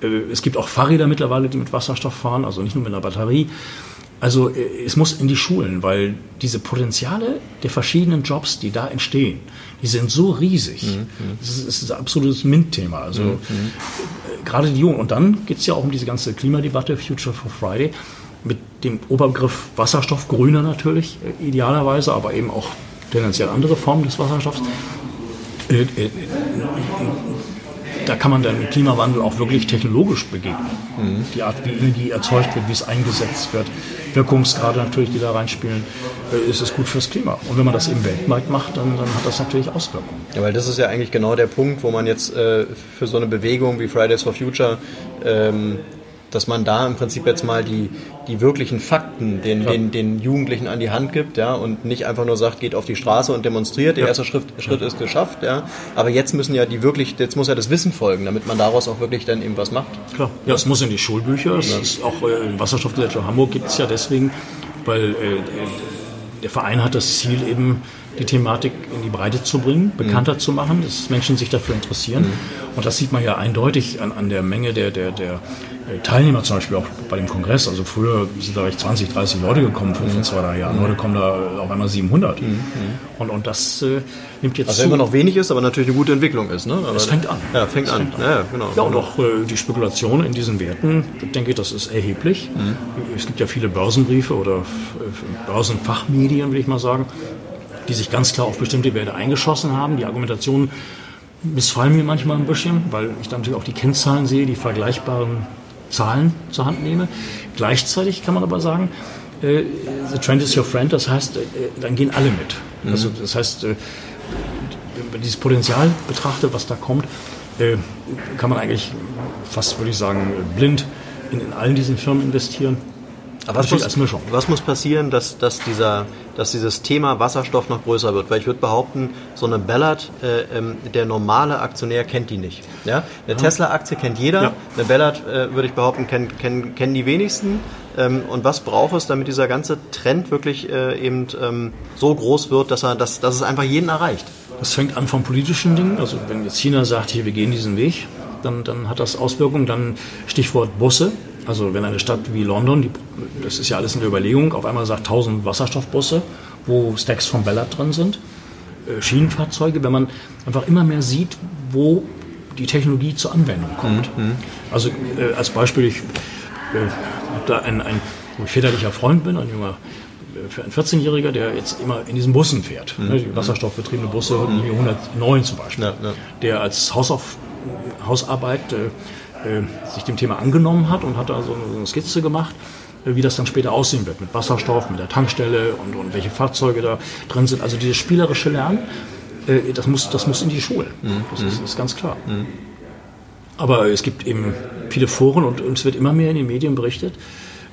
Mhm. Es gibt auch Fahrräder mittlerweile, die mit Wasserstoff fahren, also nicht nur mit einer Batterie. Also äh, es muss in die Schulen, weil diese Potenziale der verschiedenen Jobs, die da entstehen, die sind so riesig. Mhm. Das, ist, das ist ein absolutes MINT-Thema. Also mhm gerade die Jungen. Und dann geht es ja auch um diese ganze Klimadebatte, Future for Friday. Mit dem Oberbegriff Wasserstoff, grüner natürlich, äh, idealerweise, aber eben auch tendenziell andere Formen des Wasserstoffs. Da kann man dann dem Klimawandel auch wirklich technologisch begegnen. Mhm. Die Art, wie Energie erzeugt wird, wie es eingesetzt wird, Wirkungsgrade natürlich, die da reinspielen, äh, ist es gut fürs Klima. Und wenn man das im Weltmarkt macht, dann, dann hat das natürlich Auswirkungen. Ja, weil das ist ja eigentlich genau der Punkt, wo man jetzt äh, für so eine Bewegung wie Fridays for Future ähm, dass man da im Prinzip jetzt mal die, die wirklichen Fakten den, den, den Jugendlichen an die Hand gibt, ja, und nicht einfach nur sagt, geht auf die Straße und demonstriert, der ja. erste Schritt, Schritt ist geschafft, ja. Aber jetzt müssen ja die wirklich, jetzt muss ja das Wissen folgen, damit man daraus auch wirklich dann eben was macht. Klar, ja, es muss in die Schulbücher, es ja. ist auch äh, im Wasserstoffgesellschaft Hamburg gibt es ja deswegen, weil äh, der Verein hat das Ziel eben, die Thematik in die Breite zu bringen, bekannter mhm. zu machen, dass Menschen sich dafür interessieren. Mhm. Und das sieht man ja eindeutig an, an der Menge der, der, der Teilnehmer zum Beispiel auch bei dem Kongress. Also früher sind da vielleicht 20, 30 Leute gekommen vor, mhm. zwei, drei Jahren. Heute kommen da auf einmal 700. Mhm. Und, und das äh, nimmt jetzt Was zu. immer noch wenig ist, aber natürlich eine gute Entwicklung ist. Ne? Aber es fängt an. Ja, fängt es an. Fängt an. Ja, genau. ja, und auch äh, die Spekulation in diesen Werten, ich denke, das ist erheblich. Mhm. Es gibt ja viele Börsenbriefe oder äh, Börsenfachmedien, will ich mal sagen, die sich ganz klar auf bestimmte Werte eingeschossen haben. Die Argumentation missfallen mir manchmal ein bisschen, weil ich dann natürlich auch die Kennzahlen sehe, die vergleichbaren Zahlen zur Hand nehme. Gleichzeitig kann man aber sagen, äh, the trend is your friend, das heißt, äh, dann gehen alle mit. Mhm. Also das heißt, äh, wenn man dieses Potenzial betrachtet, was da kommt, äh, kann man eigentlich fast, würde ich sagen, blind in, in allen diesen Firmen investieren. Aber was muss, was muss passieren, dass, dass, dieser, dass dieses Thema Wasserstoff noch größer wird? Weil ich würde behaupten, so eine Ballard, äh, ähm, der normale Aktionär kennt die nicht. Ja? Eine. Tesla-Aktie kennt jeder, ja. eine Ballard, äh, würde ich behaupten, kennen, kennen, kennen die wenigsten. Ähm, und was braucht es, damit dieser ganze Trend wirklich äh, eben ähm, so groß wird, dass, er, dass, dass es einfach jeden erreicht? Das fängt an vom politischen Ding. Also wenn jetzt China sagt, hier, wir gehen diesen Weg, dann, dann hat das Auswirkungen. Dann Stichwort Busse. Also wenn eine Stadt wie London, die, das ist ja alles in der Überlegung, auf einmal sagt 1000 Wasserstoffbusse, wo Stacks von Ballard drin sind, äh, Schienenfahrzeuge, wenn man einfach immer mehr sieht, wo die Technologie zur Anwendung kommt. Mhm. Also äh, als Beispiel, ich äh, habe da einen, einen, wo ich väterlicher Freund bin, ein junger für einen 14-Jähriger, der jetzt immer in diesen Bussen fährt, mhm. ne, die wasserstoffbetriebene Busse, mhm. 109 zum Beispiel, ja, ja. der als Hausauf, Hausarbeit äh, äh, sich dem Thema angenommen hat und hat da so eine Skizze gemacht, äh, wie das dann später aussehen wird mit Wasserstoff, mit der Tankstelle und, und welche Fahrzeuge da drin sind. Also dieses spielerische Lernen, äh, das, muss, das muss in die Schule. Mhm. Das ist, ist, ganz klar. Mhm. Aber es gibt eben viele Foren und, und, es wird immer mehr in den Medien berichtet.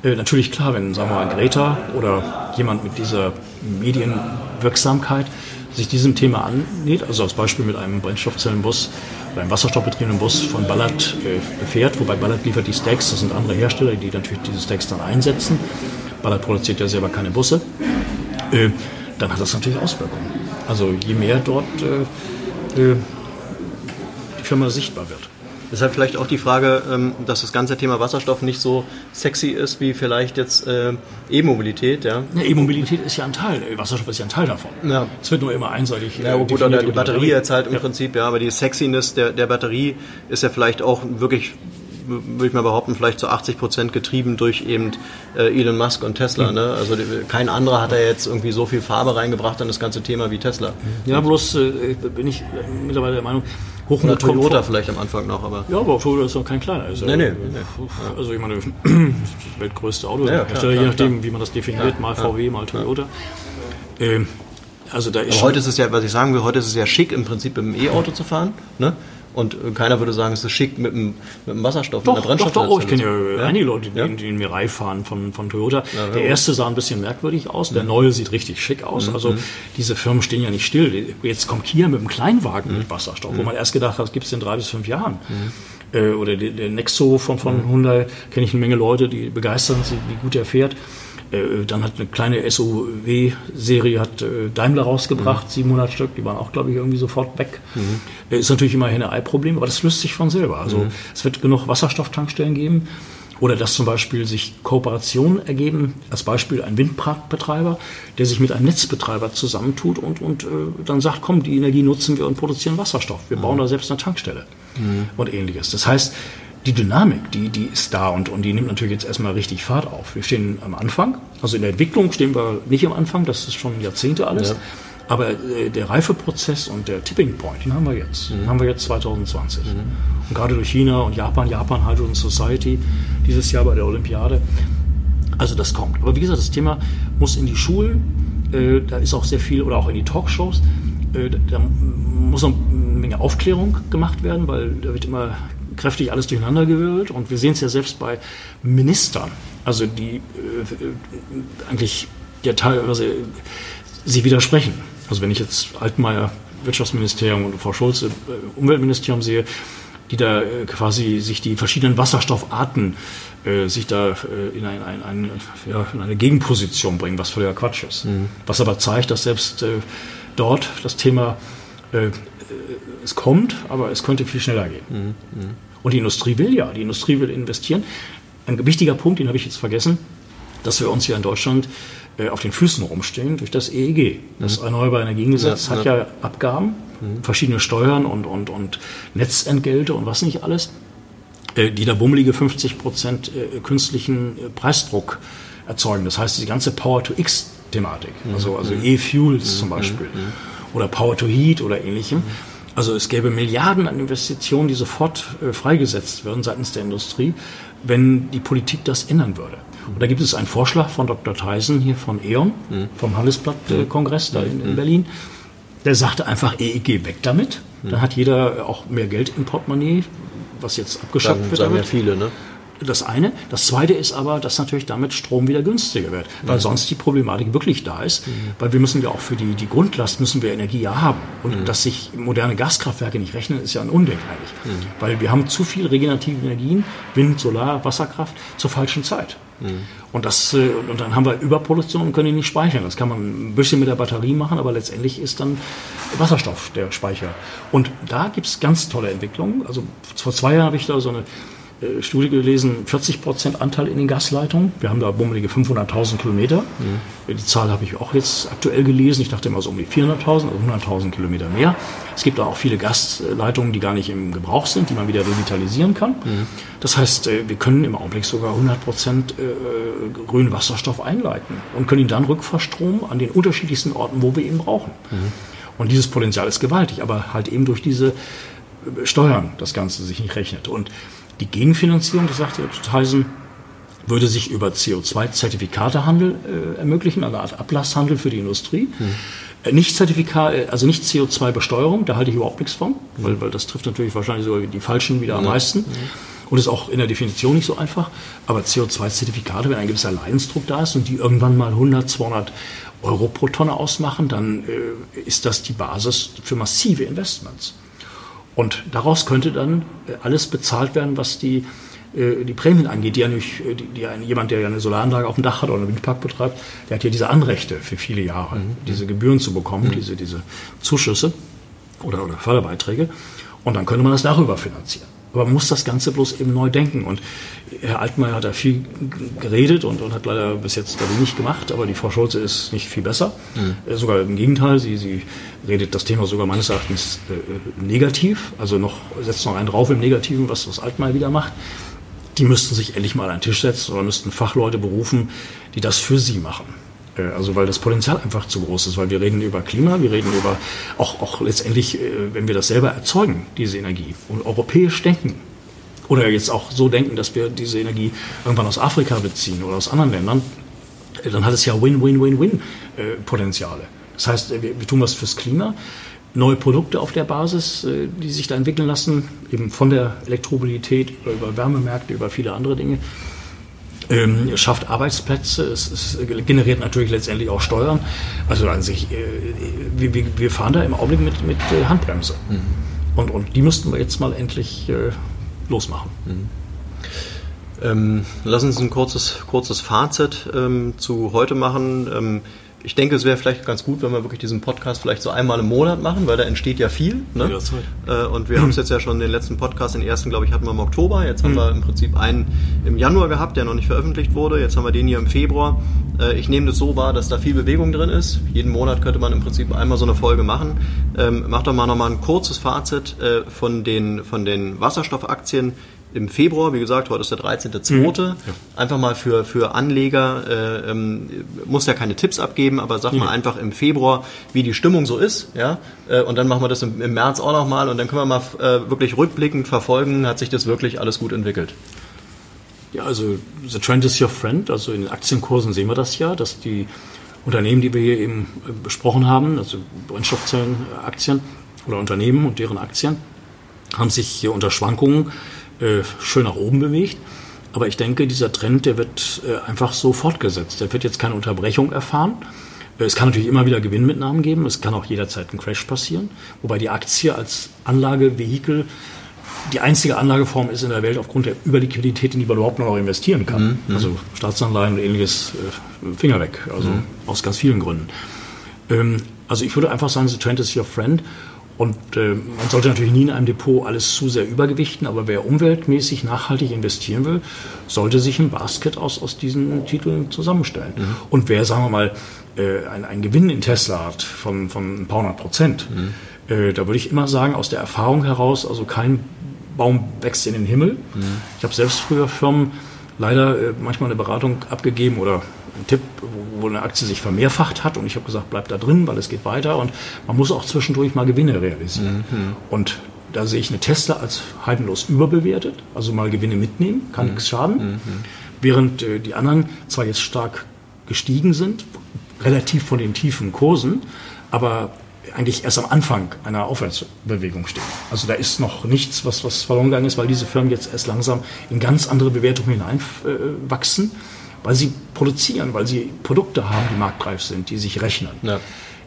Äh, natürlich klar, wenn, sagen wir mal, Greta oder jemand mit dieser Medienwirksamkeit sich diesem Thema annäht, also als Beispiel mit einem Brennstoffzellenbus beim wasserstoffbetriebenen Bus von Ballard äh, fährt, wobei Ballard liefert die Stacks, das sind andere Hersteller, die natürlich diese Stacks dann einsetzen. Ballard produziert ja selber keine Busse. Äh, dann hat das natürlich Auswirkungen. Also je mehr dort äh, äh die Firma sichtbar wird. Deshalb vielleicht auch die Frage, ähm, dass das ganze Thema Wasserstoff nicht so sexy ist wie vielleicht jetzt äh, E-Mobilität. Ja? ja E-Mobilität ist ja ein Teil, äh, Wasserstoff ist ja ein Teil davon. Ja. Es wird nur immer einseitig. Ja, gut, oder die Batterie jetzt halt im ja. Prinzip, ja, aber die Sexiness der, der Batterie ist ja vielleicht auch wirklich würde ich mal behaupten, vielleicht zu 80 Prozent getrieben durch eben äh, Elon Musk und Tesla. Ne? Also kein anderer hat da jetzt irgendwie so viel Farbe reingebracht an das ganze Thema wie Tesla. Ja, bloß äh, bin ich mittlerweile der Meinung, Hochmut Oder Toyota kommt vielleicht am Anfang noch, aber. Ja, aber Toyota ist noch kein kleiner. Also, nee, nee, nee. Also ich meine, das weltgrößte Auto, ja, klar, je nachdem, klar. wie man das definiert, ja, mal VW, mal Toyota. Ähm, also da ist aber heute ist es ja, was ich sagen will, heute ist es ja schick, im Prinzip mit dem E-Auto zu fahren. Ne? Und äh, keiner würde sagen, es ist schick mit dem, mit dem Wasserstoff, doch, mit der Brennstoff. Doch, doch, ich kenne ja, einige Leute, die ja? in, in Mirai fahren von, von Toyota. Ja, der erste sah ein bisschen merkwürdig aus, der mhm. neue sieht richtig schick aus. Mhm. Also diese Firmen stehen ja nicht still. Jetzt kommt Kia mit einem Kleinwagen mhm. mit Wasserstoff, wo mhm. man erst gedacht hat, das gibt es in drei bis fünf Jahren. Mhm. Äh, oder der, der Nexo von, von mhm. Hyundai, kenne ich eine Menge Leute, die begeistern sich, wie gut er fährt. Äh, dann hat eine kleine SUW-Serie hat äh, Daimler rausgebracht, mhm. 700 Stück, die waren auch, glaube ich, irgendwie sofort weg. Mhm. Äh, ist natürlich immer ein Henne-Ei-Problem, aber das löst sich von selber. Also mhm. es wird genug Wasserstofftankstellen geben. Oder dass zum Beispiel sich Kooperationen ergeben, als Beispiel ein Windparkbetreiber, der sich mit einem Netzbetreiber zusammentut und, und äh, dann sagt, komm, die Energie nutzen wir und produzieren Wasserstoff. Wir bauen mhm. da selbst eine Tankstelle mhm. und ähnliches. Das heißt, die Dynamik, die, die ist da und, und die nimmt natürlich jetzt erstmal richtig Fahrt auf. Wir stehen am Anfang, also in der Entwicklung stehen wir nicht am Anfang, das ist schon Jahrzehnte alles. Ja. Aber äh, der Reifeprozess und der Tipping Point, den haben wir jetzt. Mhm. Den haben wir jetzt 2020. Mhm. Und gerade durch China und Japan, Japan Hydrogen Society, dieses Jahr bei der Olympiade. Also das kommt. Aber wie gesagt, das Thema muss in die Schulen, äh, da ist auch sehr viel, oder auch in die Talkshows, äh, da muss noch eine Menge Aufklärung gemacht werden, weil da wird immer kräftig alles durcheinandergewürfelt. Und wir sehen es ja selbst bei Ministern, also die äh, eigentlich ja teilweise sie widersprechen. Also wenn ich jetzt Altmaier Wirtschaftsministerium und Frau Schulze äh, Umweltministerium sehe, die da äh, quasi sich die verschiedenen Wasserstoffarten äh, sich da äh, in, ein, ein, ein, ja, in, eine Gegenposition bringen, was völliger Quatsch ist. Mhm. Was aber zeigt, dass selbst äh, dort das Thema äh, es kommt, aber es könnte viel schneller gehen. Mhm. Und die Industrie will ja, die Industrie will investieren. Ein wichtiger Punkt, den habe ich jetzt vergessen, dass wir uns hier in Deutschland äh, auf den Füßen rumstehen durch das EEG. Das mhm. Erneuerbare Energiengesetz ja, hat ja, ja Abgaben, mhm. verschiedene Steuern und, und, und Netzentgelte und was nicht alles, äh, die da bummelige 50 Prozent äh, künstlichen Preisdruck erzeugen. Das heißt, die ganze Power-to-X-Thematik, mhm. also, also. E-Fuels zum Beispiel oder Power-to-Heat oder ähnlichem. Also es gäbe Milliarden an Investitionen, die sofort freigesetzt würden seitens der Industrie, wenn die Politik das ändern würde. Und da gibt es einen Vorschlag von Dr. Theisen hier von E.ON, mhm. vom Handelsblatt-Kongress da in, in, Berlin. Der sagte einfach, EEG weg damit. Mhm. Dann hat jeder auch mehr Geld im Portemonnaie, was jetzt abgeschafft wird. Sagen ja viele, ne? Das eine. Das zweite ist aber, dass natürlich damit Strom wieder günstiger wird, weil mhm. sonst die Problematik wirklich da ist, mhm. weil wir müssen ja auch für die, die Grundlast müssen wir Energie ja haben. Und mhm. dass sich moderne Gaskraftwerke nicht rechnen, ist ja ein Unding eigentlich. Mhm. Weil wir haben zu viel regenerative Energien, Wind, Solar, Wasserkraft zur falschen Zeit. Mhm. Und, das, äh, und dann haben wir Überproduktion und können ihn nicht speichern. Das kann man ein bisschen mit der Batterie machen, aber letztendlich ist dann Wasserstoff der Speicher. Und da gibt es ganz tolle Entwicklungen. Also vor zwei Jahren habe ich da so eine äh, Studie gelesen, 40 Prozent Anteil in den Gasleitungen. Wir haben da bummelige 500.000 Kilometer. Mhm. Die Zahl habe ich auch jetzt aktuell gelesen. Ich dachte immer so um die 400.000, also 100.000 Kilometer mehr. Es gibt auch viele Gasleitungen, die gar nicht im Gebrauch sind, die man wieder revitalisieren kann. Mhm. Das heißt, äh, wir können im Augenblick sogar 100 Prozent äh, grünen Wasserstoff einleiten und können ihn dann rückverstromen an den unterschiedlichsten Orten, wo wir ihn brauchen. Mhm. Und dieses Potenzial ist gewaltig, aber halt eben durch diese Steuern das Ganze sich nicht rechnet. Und die Gegenfinanzierung, das sagte Theisen, würde sich über CO2-Zertifikatehandel äh, ermöglichen, eine Art Ablasshandel für die Industrie. Hm. Nicht Zertifikat, äh, also nicht CO2-Besteuerung, da halte ich überhaupt nichts von, hm. weil, weil das trifft natürlich wahrscheinlich sogar die Falschen wieder am meisten. Hm. Und ist auch in der Definition nicht so einfach. Aber CO2-Zertifikate, wenn ein gewisser Leidensdruck da ist und die irgendwann mal 100, 200 Euro pro Tonne ausmachen, dann äh, ist das die Basis für massive Investments. Und daraus könnte dann äh, alles bezahlt werden, was die, äh, die Prämien angeht, die ja nicht, äh, die, die ein, jemand, der ja eine Solaranlage auf dem Dach hat oder einen Windpark betreibt, der hat ja diese Anrechte für viele Jahre, mhm. diese Gebühren zu bekommen, mhm. diese, diese Zuschüsse oder, oder Förderbeiträge. Und dann könnte man das darüber finanzieren. Aber man muss das Ganze bloß eben neu denken. Und Herr Altmaier hat da viel geredet und, und hat leider bis jetzt da wenig gemacht, aber die Frau Scholze ist nicht viel besser. Mhm. Sogar im Gegenteil, sie, sie redet das Thema sogar meines Erachtens äh, negativ, also noch, setzt noch einen drauf im Negativen, was das Altmaier wieder macht. Die müssten sich endlich mal an den Tisch setzen oder müssten Fachleute berufen, die das für sie machen. Äh, also weil das Potenzial einfach zu groß ist, weil wir reden über Klima, wir reden über auch, auch letztendlich, äh, wenn wir das selber erzeugen, diese Energie und europäisch denken. Oder jetzt auch so denken, dass wir diese Energie irgendwann aus Afrika beziehen oder aus anderen Ländern, äh, dann hat es ja Win-Win-Win-Win-Potenziale. Das heißt, wir, tun was fürs Klima, neue Produkte auf der Basis, die sich da entwickeln lassen, eben von der Elektromobilität über Wärmemärkte, über viele andere Dinge ähm, schafft Arbeitsplätze, es, es, generiert natürlich letztendlich auch Steuern. Also an sich, äh, wir, wir, fahren da im Augenblick mit, mit äh, Handbremse. Mhm. Und, und die müssten wir jetzt mal endlich äh, losmachen. Mhm. Ähm, lass uns ein kurzes, kurzes Fazit ähm, zu heute machen. Ich denke, es wäre vielleicht ganz gut, wenn wir wirklich diesen Podcast vielleicht so einmal im Monat machen, weil da entsteht ja viel. Ne? Äh, und wir haben es jetzt ja schon den letzten Podcast, den ersten, glaube ich, hatten wir im Oktober. Jetzt haben mhm. wir im Prinzip einen im Januar gehabt, der noch nicht veröffentlicht wurde. Jetzt haben wir den hier im Februar. Äh, ich nehme das so wahr, dass da viel Bewegung drin ist. Jeden Monat könnte man im Prinzip einmal so eine Folge machen. Ähm, mach doch mal nochmal ein kurzes Fazit äh, von, den, von den Wasserstoffaktien im Februar, wie gesagt, heute ist der 13.2. Mhm. Einfach mal für, für Anleger, äh, ähm, muss ja keine Tipps abgeben, aber sag mhm. mal einfach im Februar, wie die Stimmung so ist, ja, äh, und dann machen wir das im, im März auch nochmal und dann können wir mal äh, wirklich rückblickend verfolgen, hat sich das wirklich alles gut entwickelt. Ja, also the trend is your friend, also in den Aktienkursen sehen wir das ja, dass die Unternehmen, die wir hier eben äh, besprochen haben, also Brennstoffzellenaktien oder Unternehmen und deren Aktien, haben sich hier unter Schwankungen äh, schön nach oben bewegt. Aber ich denke, dieser Trend, der wird äh, einfach so fortgesetzt. Der wird jetzt keine Unterbrechung erfahren. Äh, es kann natürlich immer wieder Gewinnmitnahmen geben. Es kann auch jederzeit ein Crash passieren. Wobei die Aktie als Anlagevehikel die einzige Anlageform ist in der Welt aufgrund der Überliquidität, in die man überhaupt noch investieren kann. Mhm. Also Staatsanleihen und ähnliches äh, Finger weg. Also mhm. aus ganz vielen Gründen. Ähm, also ich würde einfach sagen, the trend is your friend. Und äh, man sollte natürlich nie in einem Depot alles zu sehr übergewichten, aber wer umweltmäßig nachhaltig investieren will, sollte sich ein Basket aus, aus diesen Titeln zusammenstellen. Mhm. Und wer, sagen wir mal, äh, einen Gewinn in Tesla hat von, von ein paar hundert Prozent, mhm. äh, da würde ich immer sagen, aus der Erfahrung heraus, also kein Baum wächst in den Himmel. Mhm. Ich habe selbst früher Firmen leider äh, manchmal eine Beratung abgegeben oder einen Tipp, wo, wo eine Aktie sich vermehrfacht hat und ich habe gesagt, bleib da drin, weil es geht weiter und man muss auch zwischendurch mal Gewinne realisieren. Mhm. Und da sehe ich eine Tesla als heidenlos überbewertet, also mal Gewinne mitnehmen, kann mhm. nichts schaden. Mhm. Während äh, die anderen zwar jetzt stark gestiegen sind, relativ von den tiefen Kursen, aber eigentlich erst am Anfang einer Aufwärtsbewegung stehen. Also da ist noch nichts, was, was verloren gegangen ist, weil diese Firmen jetzt erst langsam in ganz andere Bewertungen hineinwachsen. Äh, weil sie produzieren, weil sie Produkte haben, die marktreif sind, die sich rechnen, ja.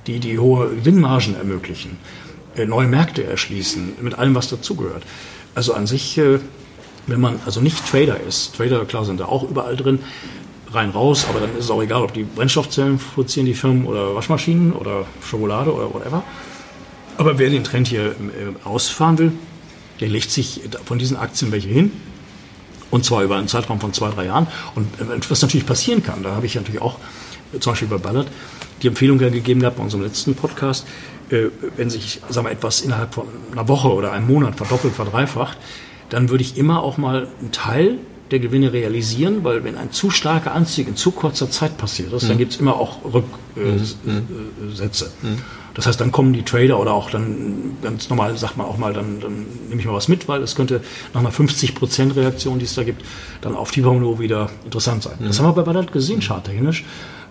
die die hohe Gewinnmargen ermöglichen, äh, neue Märkte erschließen, mit allem, was dazugehört. Also an sich, äh, wenn man also nicht Trader ist, Trader, klar, sind da auch überall drin, rein raus, aber dann ist es auch egal, ob die Brennstoffzellen produzieren, die Firmen, oder Waschmaschinen oder Schokolade oder whatever. Aber wer den Trend hier äh, ausfahren will, der legt sich von diesen Aktien welche hin, und zwar über einen Zeitraum von zwei, drei Jahren. Und äh, was natürlich passieren kann, da habe ich natürlich auch äh, zum Beispiel bei Ballard die Empfehlung ja gegeben gehabt bei unserem letzten Podcast, äh, wenn sich sagen wir, etwas innerhalb von einer Woche oder einem Monat verdoppelt, verdreifacht, dann würde ich immer auch mal einen Teil der Gewinne realisieren, weil wenn ein zu starker Anstieg in zu kurzer Zeit passiert ist, mhm. dann gibt es immer auch Rücksätze. Äh, mhm. Das heißt, dann kommen die Trader oder auch dann ganz normal sagt man auch mal, dann, dann nehme ich mal was mit, weil es könnte nach einer 50% Reaktion, die es da gibt, dann auf Tieferniveau wieder interessant sein. Mhm. Das haben wir bei Ballard gesehen, charttechnisch,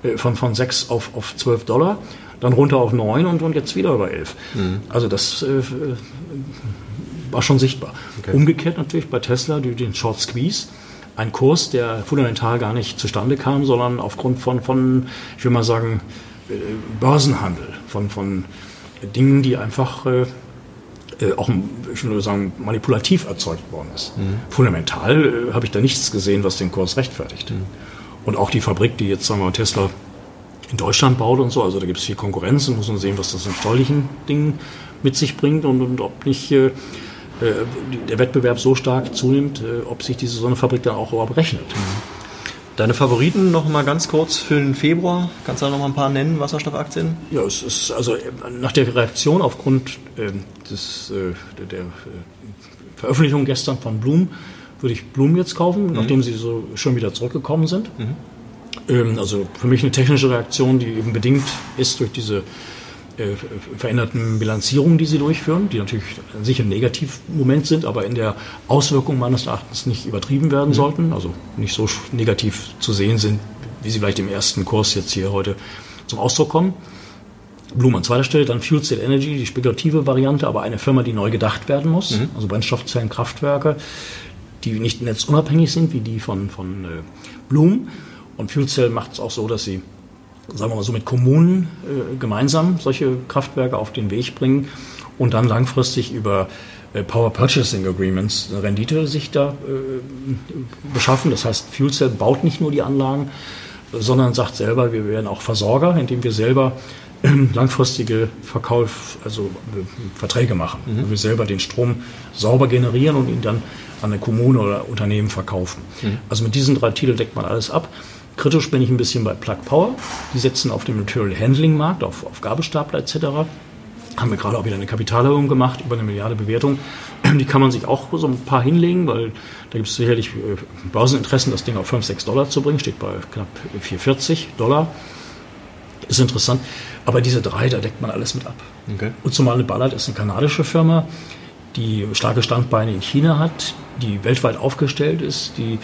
äh, von, von 6 auf, auf 12 Dollar, dann runter auf 9 und, und jetzt wieder über 11. Mhm. Also das äh, war schon sichtbar. Okay. Umgekehrt natürlich bei Tesla, die, den Short Squeeze, ein Kurs, der fundamental gar nicht zustande kam, sondern aufgrund von, von ich will mal sagen, Börsenhandel, von, von Dingen, die einfach äh, äh, auch, ich würde sagen, manipulativ erzeugt worden ist. Mhm. Fundamental äh, habe ich da nichts gesehen, was den Kurs rechtfertigt. Mhm. Und auch die Fabrik, die jetzt, sagen wir mal, Tesla in Deutschland baut und so, also da gibt es viel Konkurrenz und muss man sehen, was das in steuerlichen Dingen mit sich bringt und, und ob nicht äh, der Wettbewerb so stark zunimmt, äh, ob sich diese so eine Fabrik dann auch überhaupt rechnet. Mhm. Deine Favoriten noch mal ganz kurz für den Februar? Kannst du da noch mal ein paar nennen, Wasserstoffaktien? Ja, es ist also nach der Reaktion aufgrund äh, des, äh, der, äh, Veröffentlichung gestern von Bloom würde ich Bloom jetzt kaufen, mhm. nachdem sie so schon wieder zurückgekommen sind. Mhm. Ähm, also für mich eine technische Reaktion, die eben bedingt ist durch diese äh, veränderten Bilanzierungen, die sie durchführen, die natürlich sicher ein Negativmoment sind, aber in der Auswirkung meines Erachtens nicht übertrieben werden mhm. sollten, also nicht so negativ zu sehen sind, wie sie vielleicht im ersten Kurs jetzt hier heute zum Ausdruck kommen. Blum an zweiter Stelle, dann Fuel Cell Energy, die spekulative Variante, aber eine Firma, die neu gedacht werden muss, mhm. also Brennstoffzellenkraftwerke, die nicht netzunabhängig sind, wie die von, von äh, Blum. Und Fuel Cell macht es auch so, dass sie sagen wir mal so, mit Kommunen äh, gemeinsam solche Kraftwerke auf den Weg bringen und dann langfristig über äh, Power Purchasing Agreements eine Rendite sich da äh, beschaffen. Das heißt, FuelCell baut nicht nur die Anlagen, sondern sagt selber, wir werden auch Versorger, indem wir selber ähm, langfristige Verkauf, also äh, Verträge machen. Mhm. Wir selber den Strom sauber generieren und ihn dann an eine Kommune oder Unternehmen verkaufen. Mhm. Also mit diesen drei Titeln deckt man alles ab. Kritisch bin ich ein bisschen bei Plug Power. Die setzen auf dem Material Handling Markt, auf, auf Gabelstapler etc. haben wir gerade auch wieder eine Kapitalerhöhung gemacht über eine Milliarde Bewertung. Die kann man sich auch so ein paar hinlegen, weil da gibt es sicherlich äh, Börseninteressen, das Ding auf 5, 6 Dollar zu bringen, steht bei knapp 4,40 Dollar. Ist interessant. Aber diese drei, da deckt man alles mit ab. Okay. Und zumal Ballard ist eine kanadische Firma, die starke Standbeine in China hat, die weltweit aufgestellt ist, die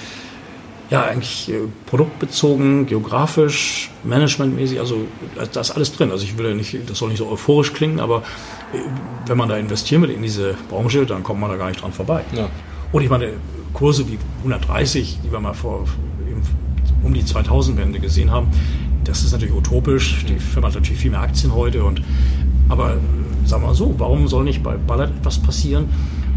ja eigentlich äh, produktbezogen, geografisch, managementmäßig, also da ist alles drin. Also ich will ja nicht, das soll nicht so euphorisch klingen, aber äh, wenn man da investieren will in diese Branche, dann kommt man da gar nicht dran vorbei. Ja. Und ich meine, Kurse wie 130, die wir mal vor um die 2000-Wende gesehen haben, das ist natürlich utopisch. Die Firma hat natürlich viel mehr Aktien heute. Und, aber sagen wir mal so, warum soll nicht bei Ballard etwas passieren,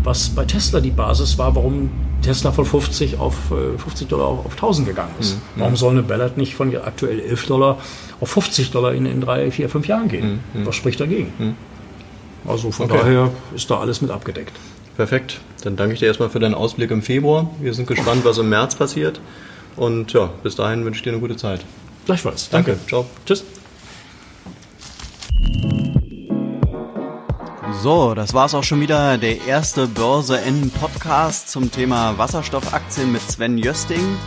was bei Tesla die Basis war, warum Tesla von 50 auf 50 äh, Dollar auf 1000 gegangen ist. Mhm. Warum soll eine Ballard nicht von aktuell 11 Dollar auf 50 Dollar in, in drei, vier, fünf Jahren gehen? Mhm. Was spricht dagegen? Mhm. Also von okay. daher ist da alles mit abgedeckt. Perfekt. Dann danke ich dir erstmal für deinen Ausblick im Februar. Wir sind gespannt, was im März passiert. Und ja, bis dahin wünsche ich dir eine gute Zeit. Gleichfalls. Danke. Danke. Ciao. Tschüss. So, das war's auch schon wieder. Der erste Börse N Podcast zum Thema Wasserstoffaktien mit Sven Jösting.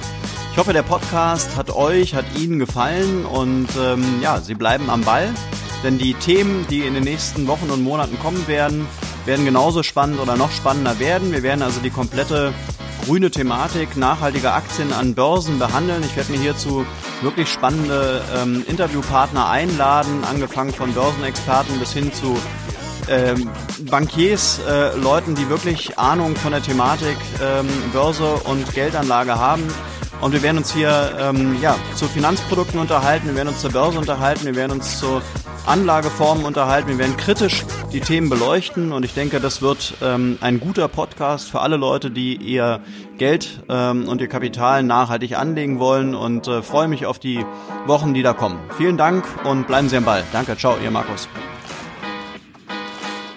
Ich hoffe, der Podcast hat euch, hat Ihnen gefallen und ähm, ja, Sie bleiben am Ball, denn die Themen, die in den nächsten Wochen und Monaten kommen werden, werden genauso spannend oder noch spannender werden. Wir werden also die komplette grüne Thematik, nachhaltige Aktien an Börsen behandeln. Ich werde mir hierzu wirklich spannende ähm, Interviewpartner einladen, angefangen von Börsenexperten bis hin zu ähm, Bankiers, äh, Leuten, die wirklich Ahnung von der Thematik ähm, Börse und Geldanlage haben. Und wir werden uns hier ähm, ja, zu Finanzprodukten unterhalten, wir werden uns zur Börse unterhalten, wir werden uns zu Anlageformen unterhalten, wir werden kritisch die Themen beleuchten und ich denke, das wird ähm, ein guter Podcast für alle Leute, die ihr Geld ähm, und ihr Kapital nachhaltig anlegen wollen und äh, freue mich auf die Wochen, die da kommen. Vielen Dank und bleiben Sie am Ball. Danke, ciao, Ihr Markus.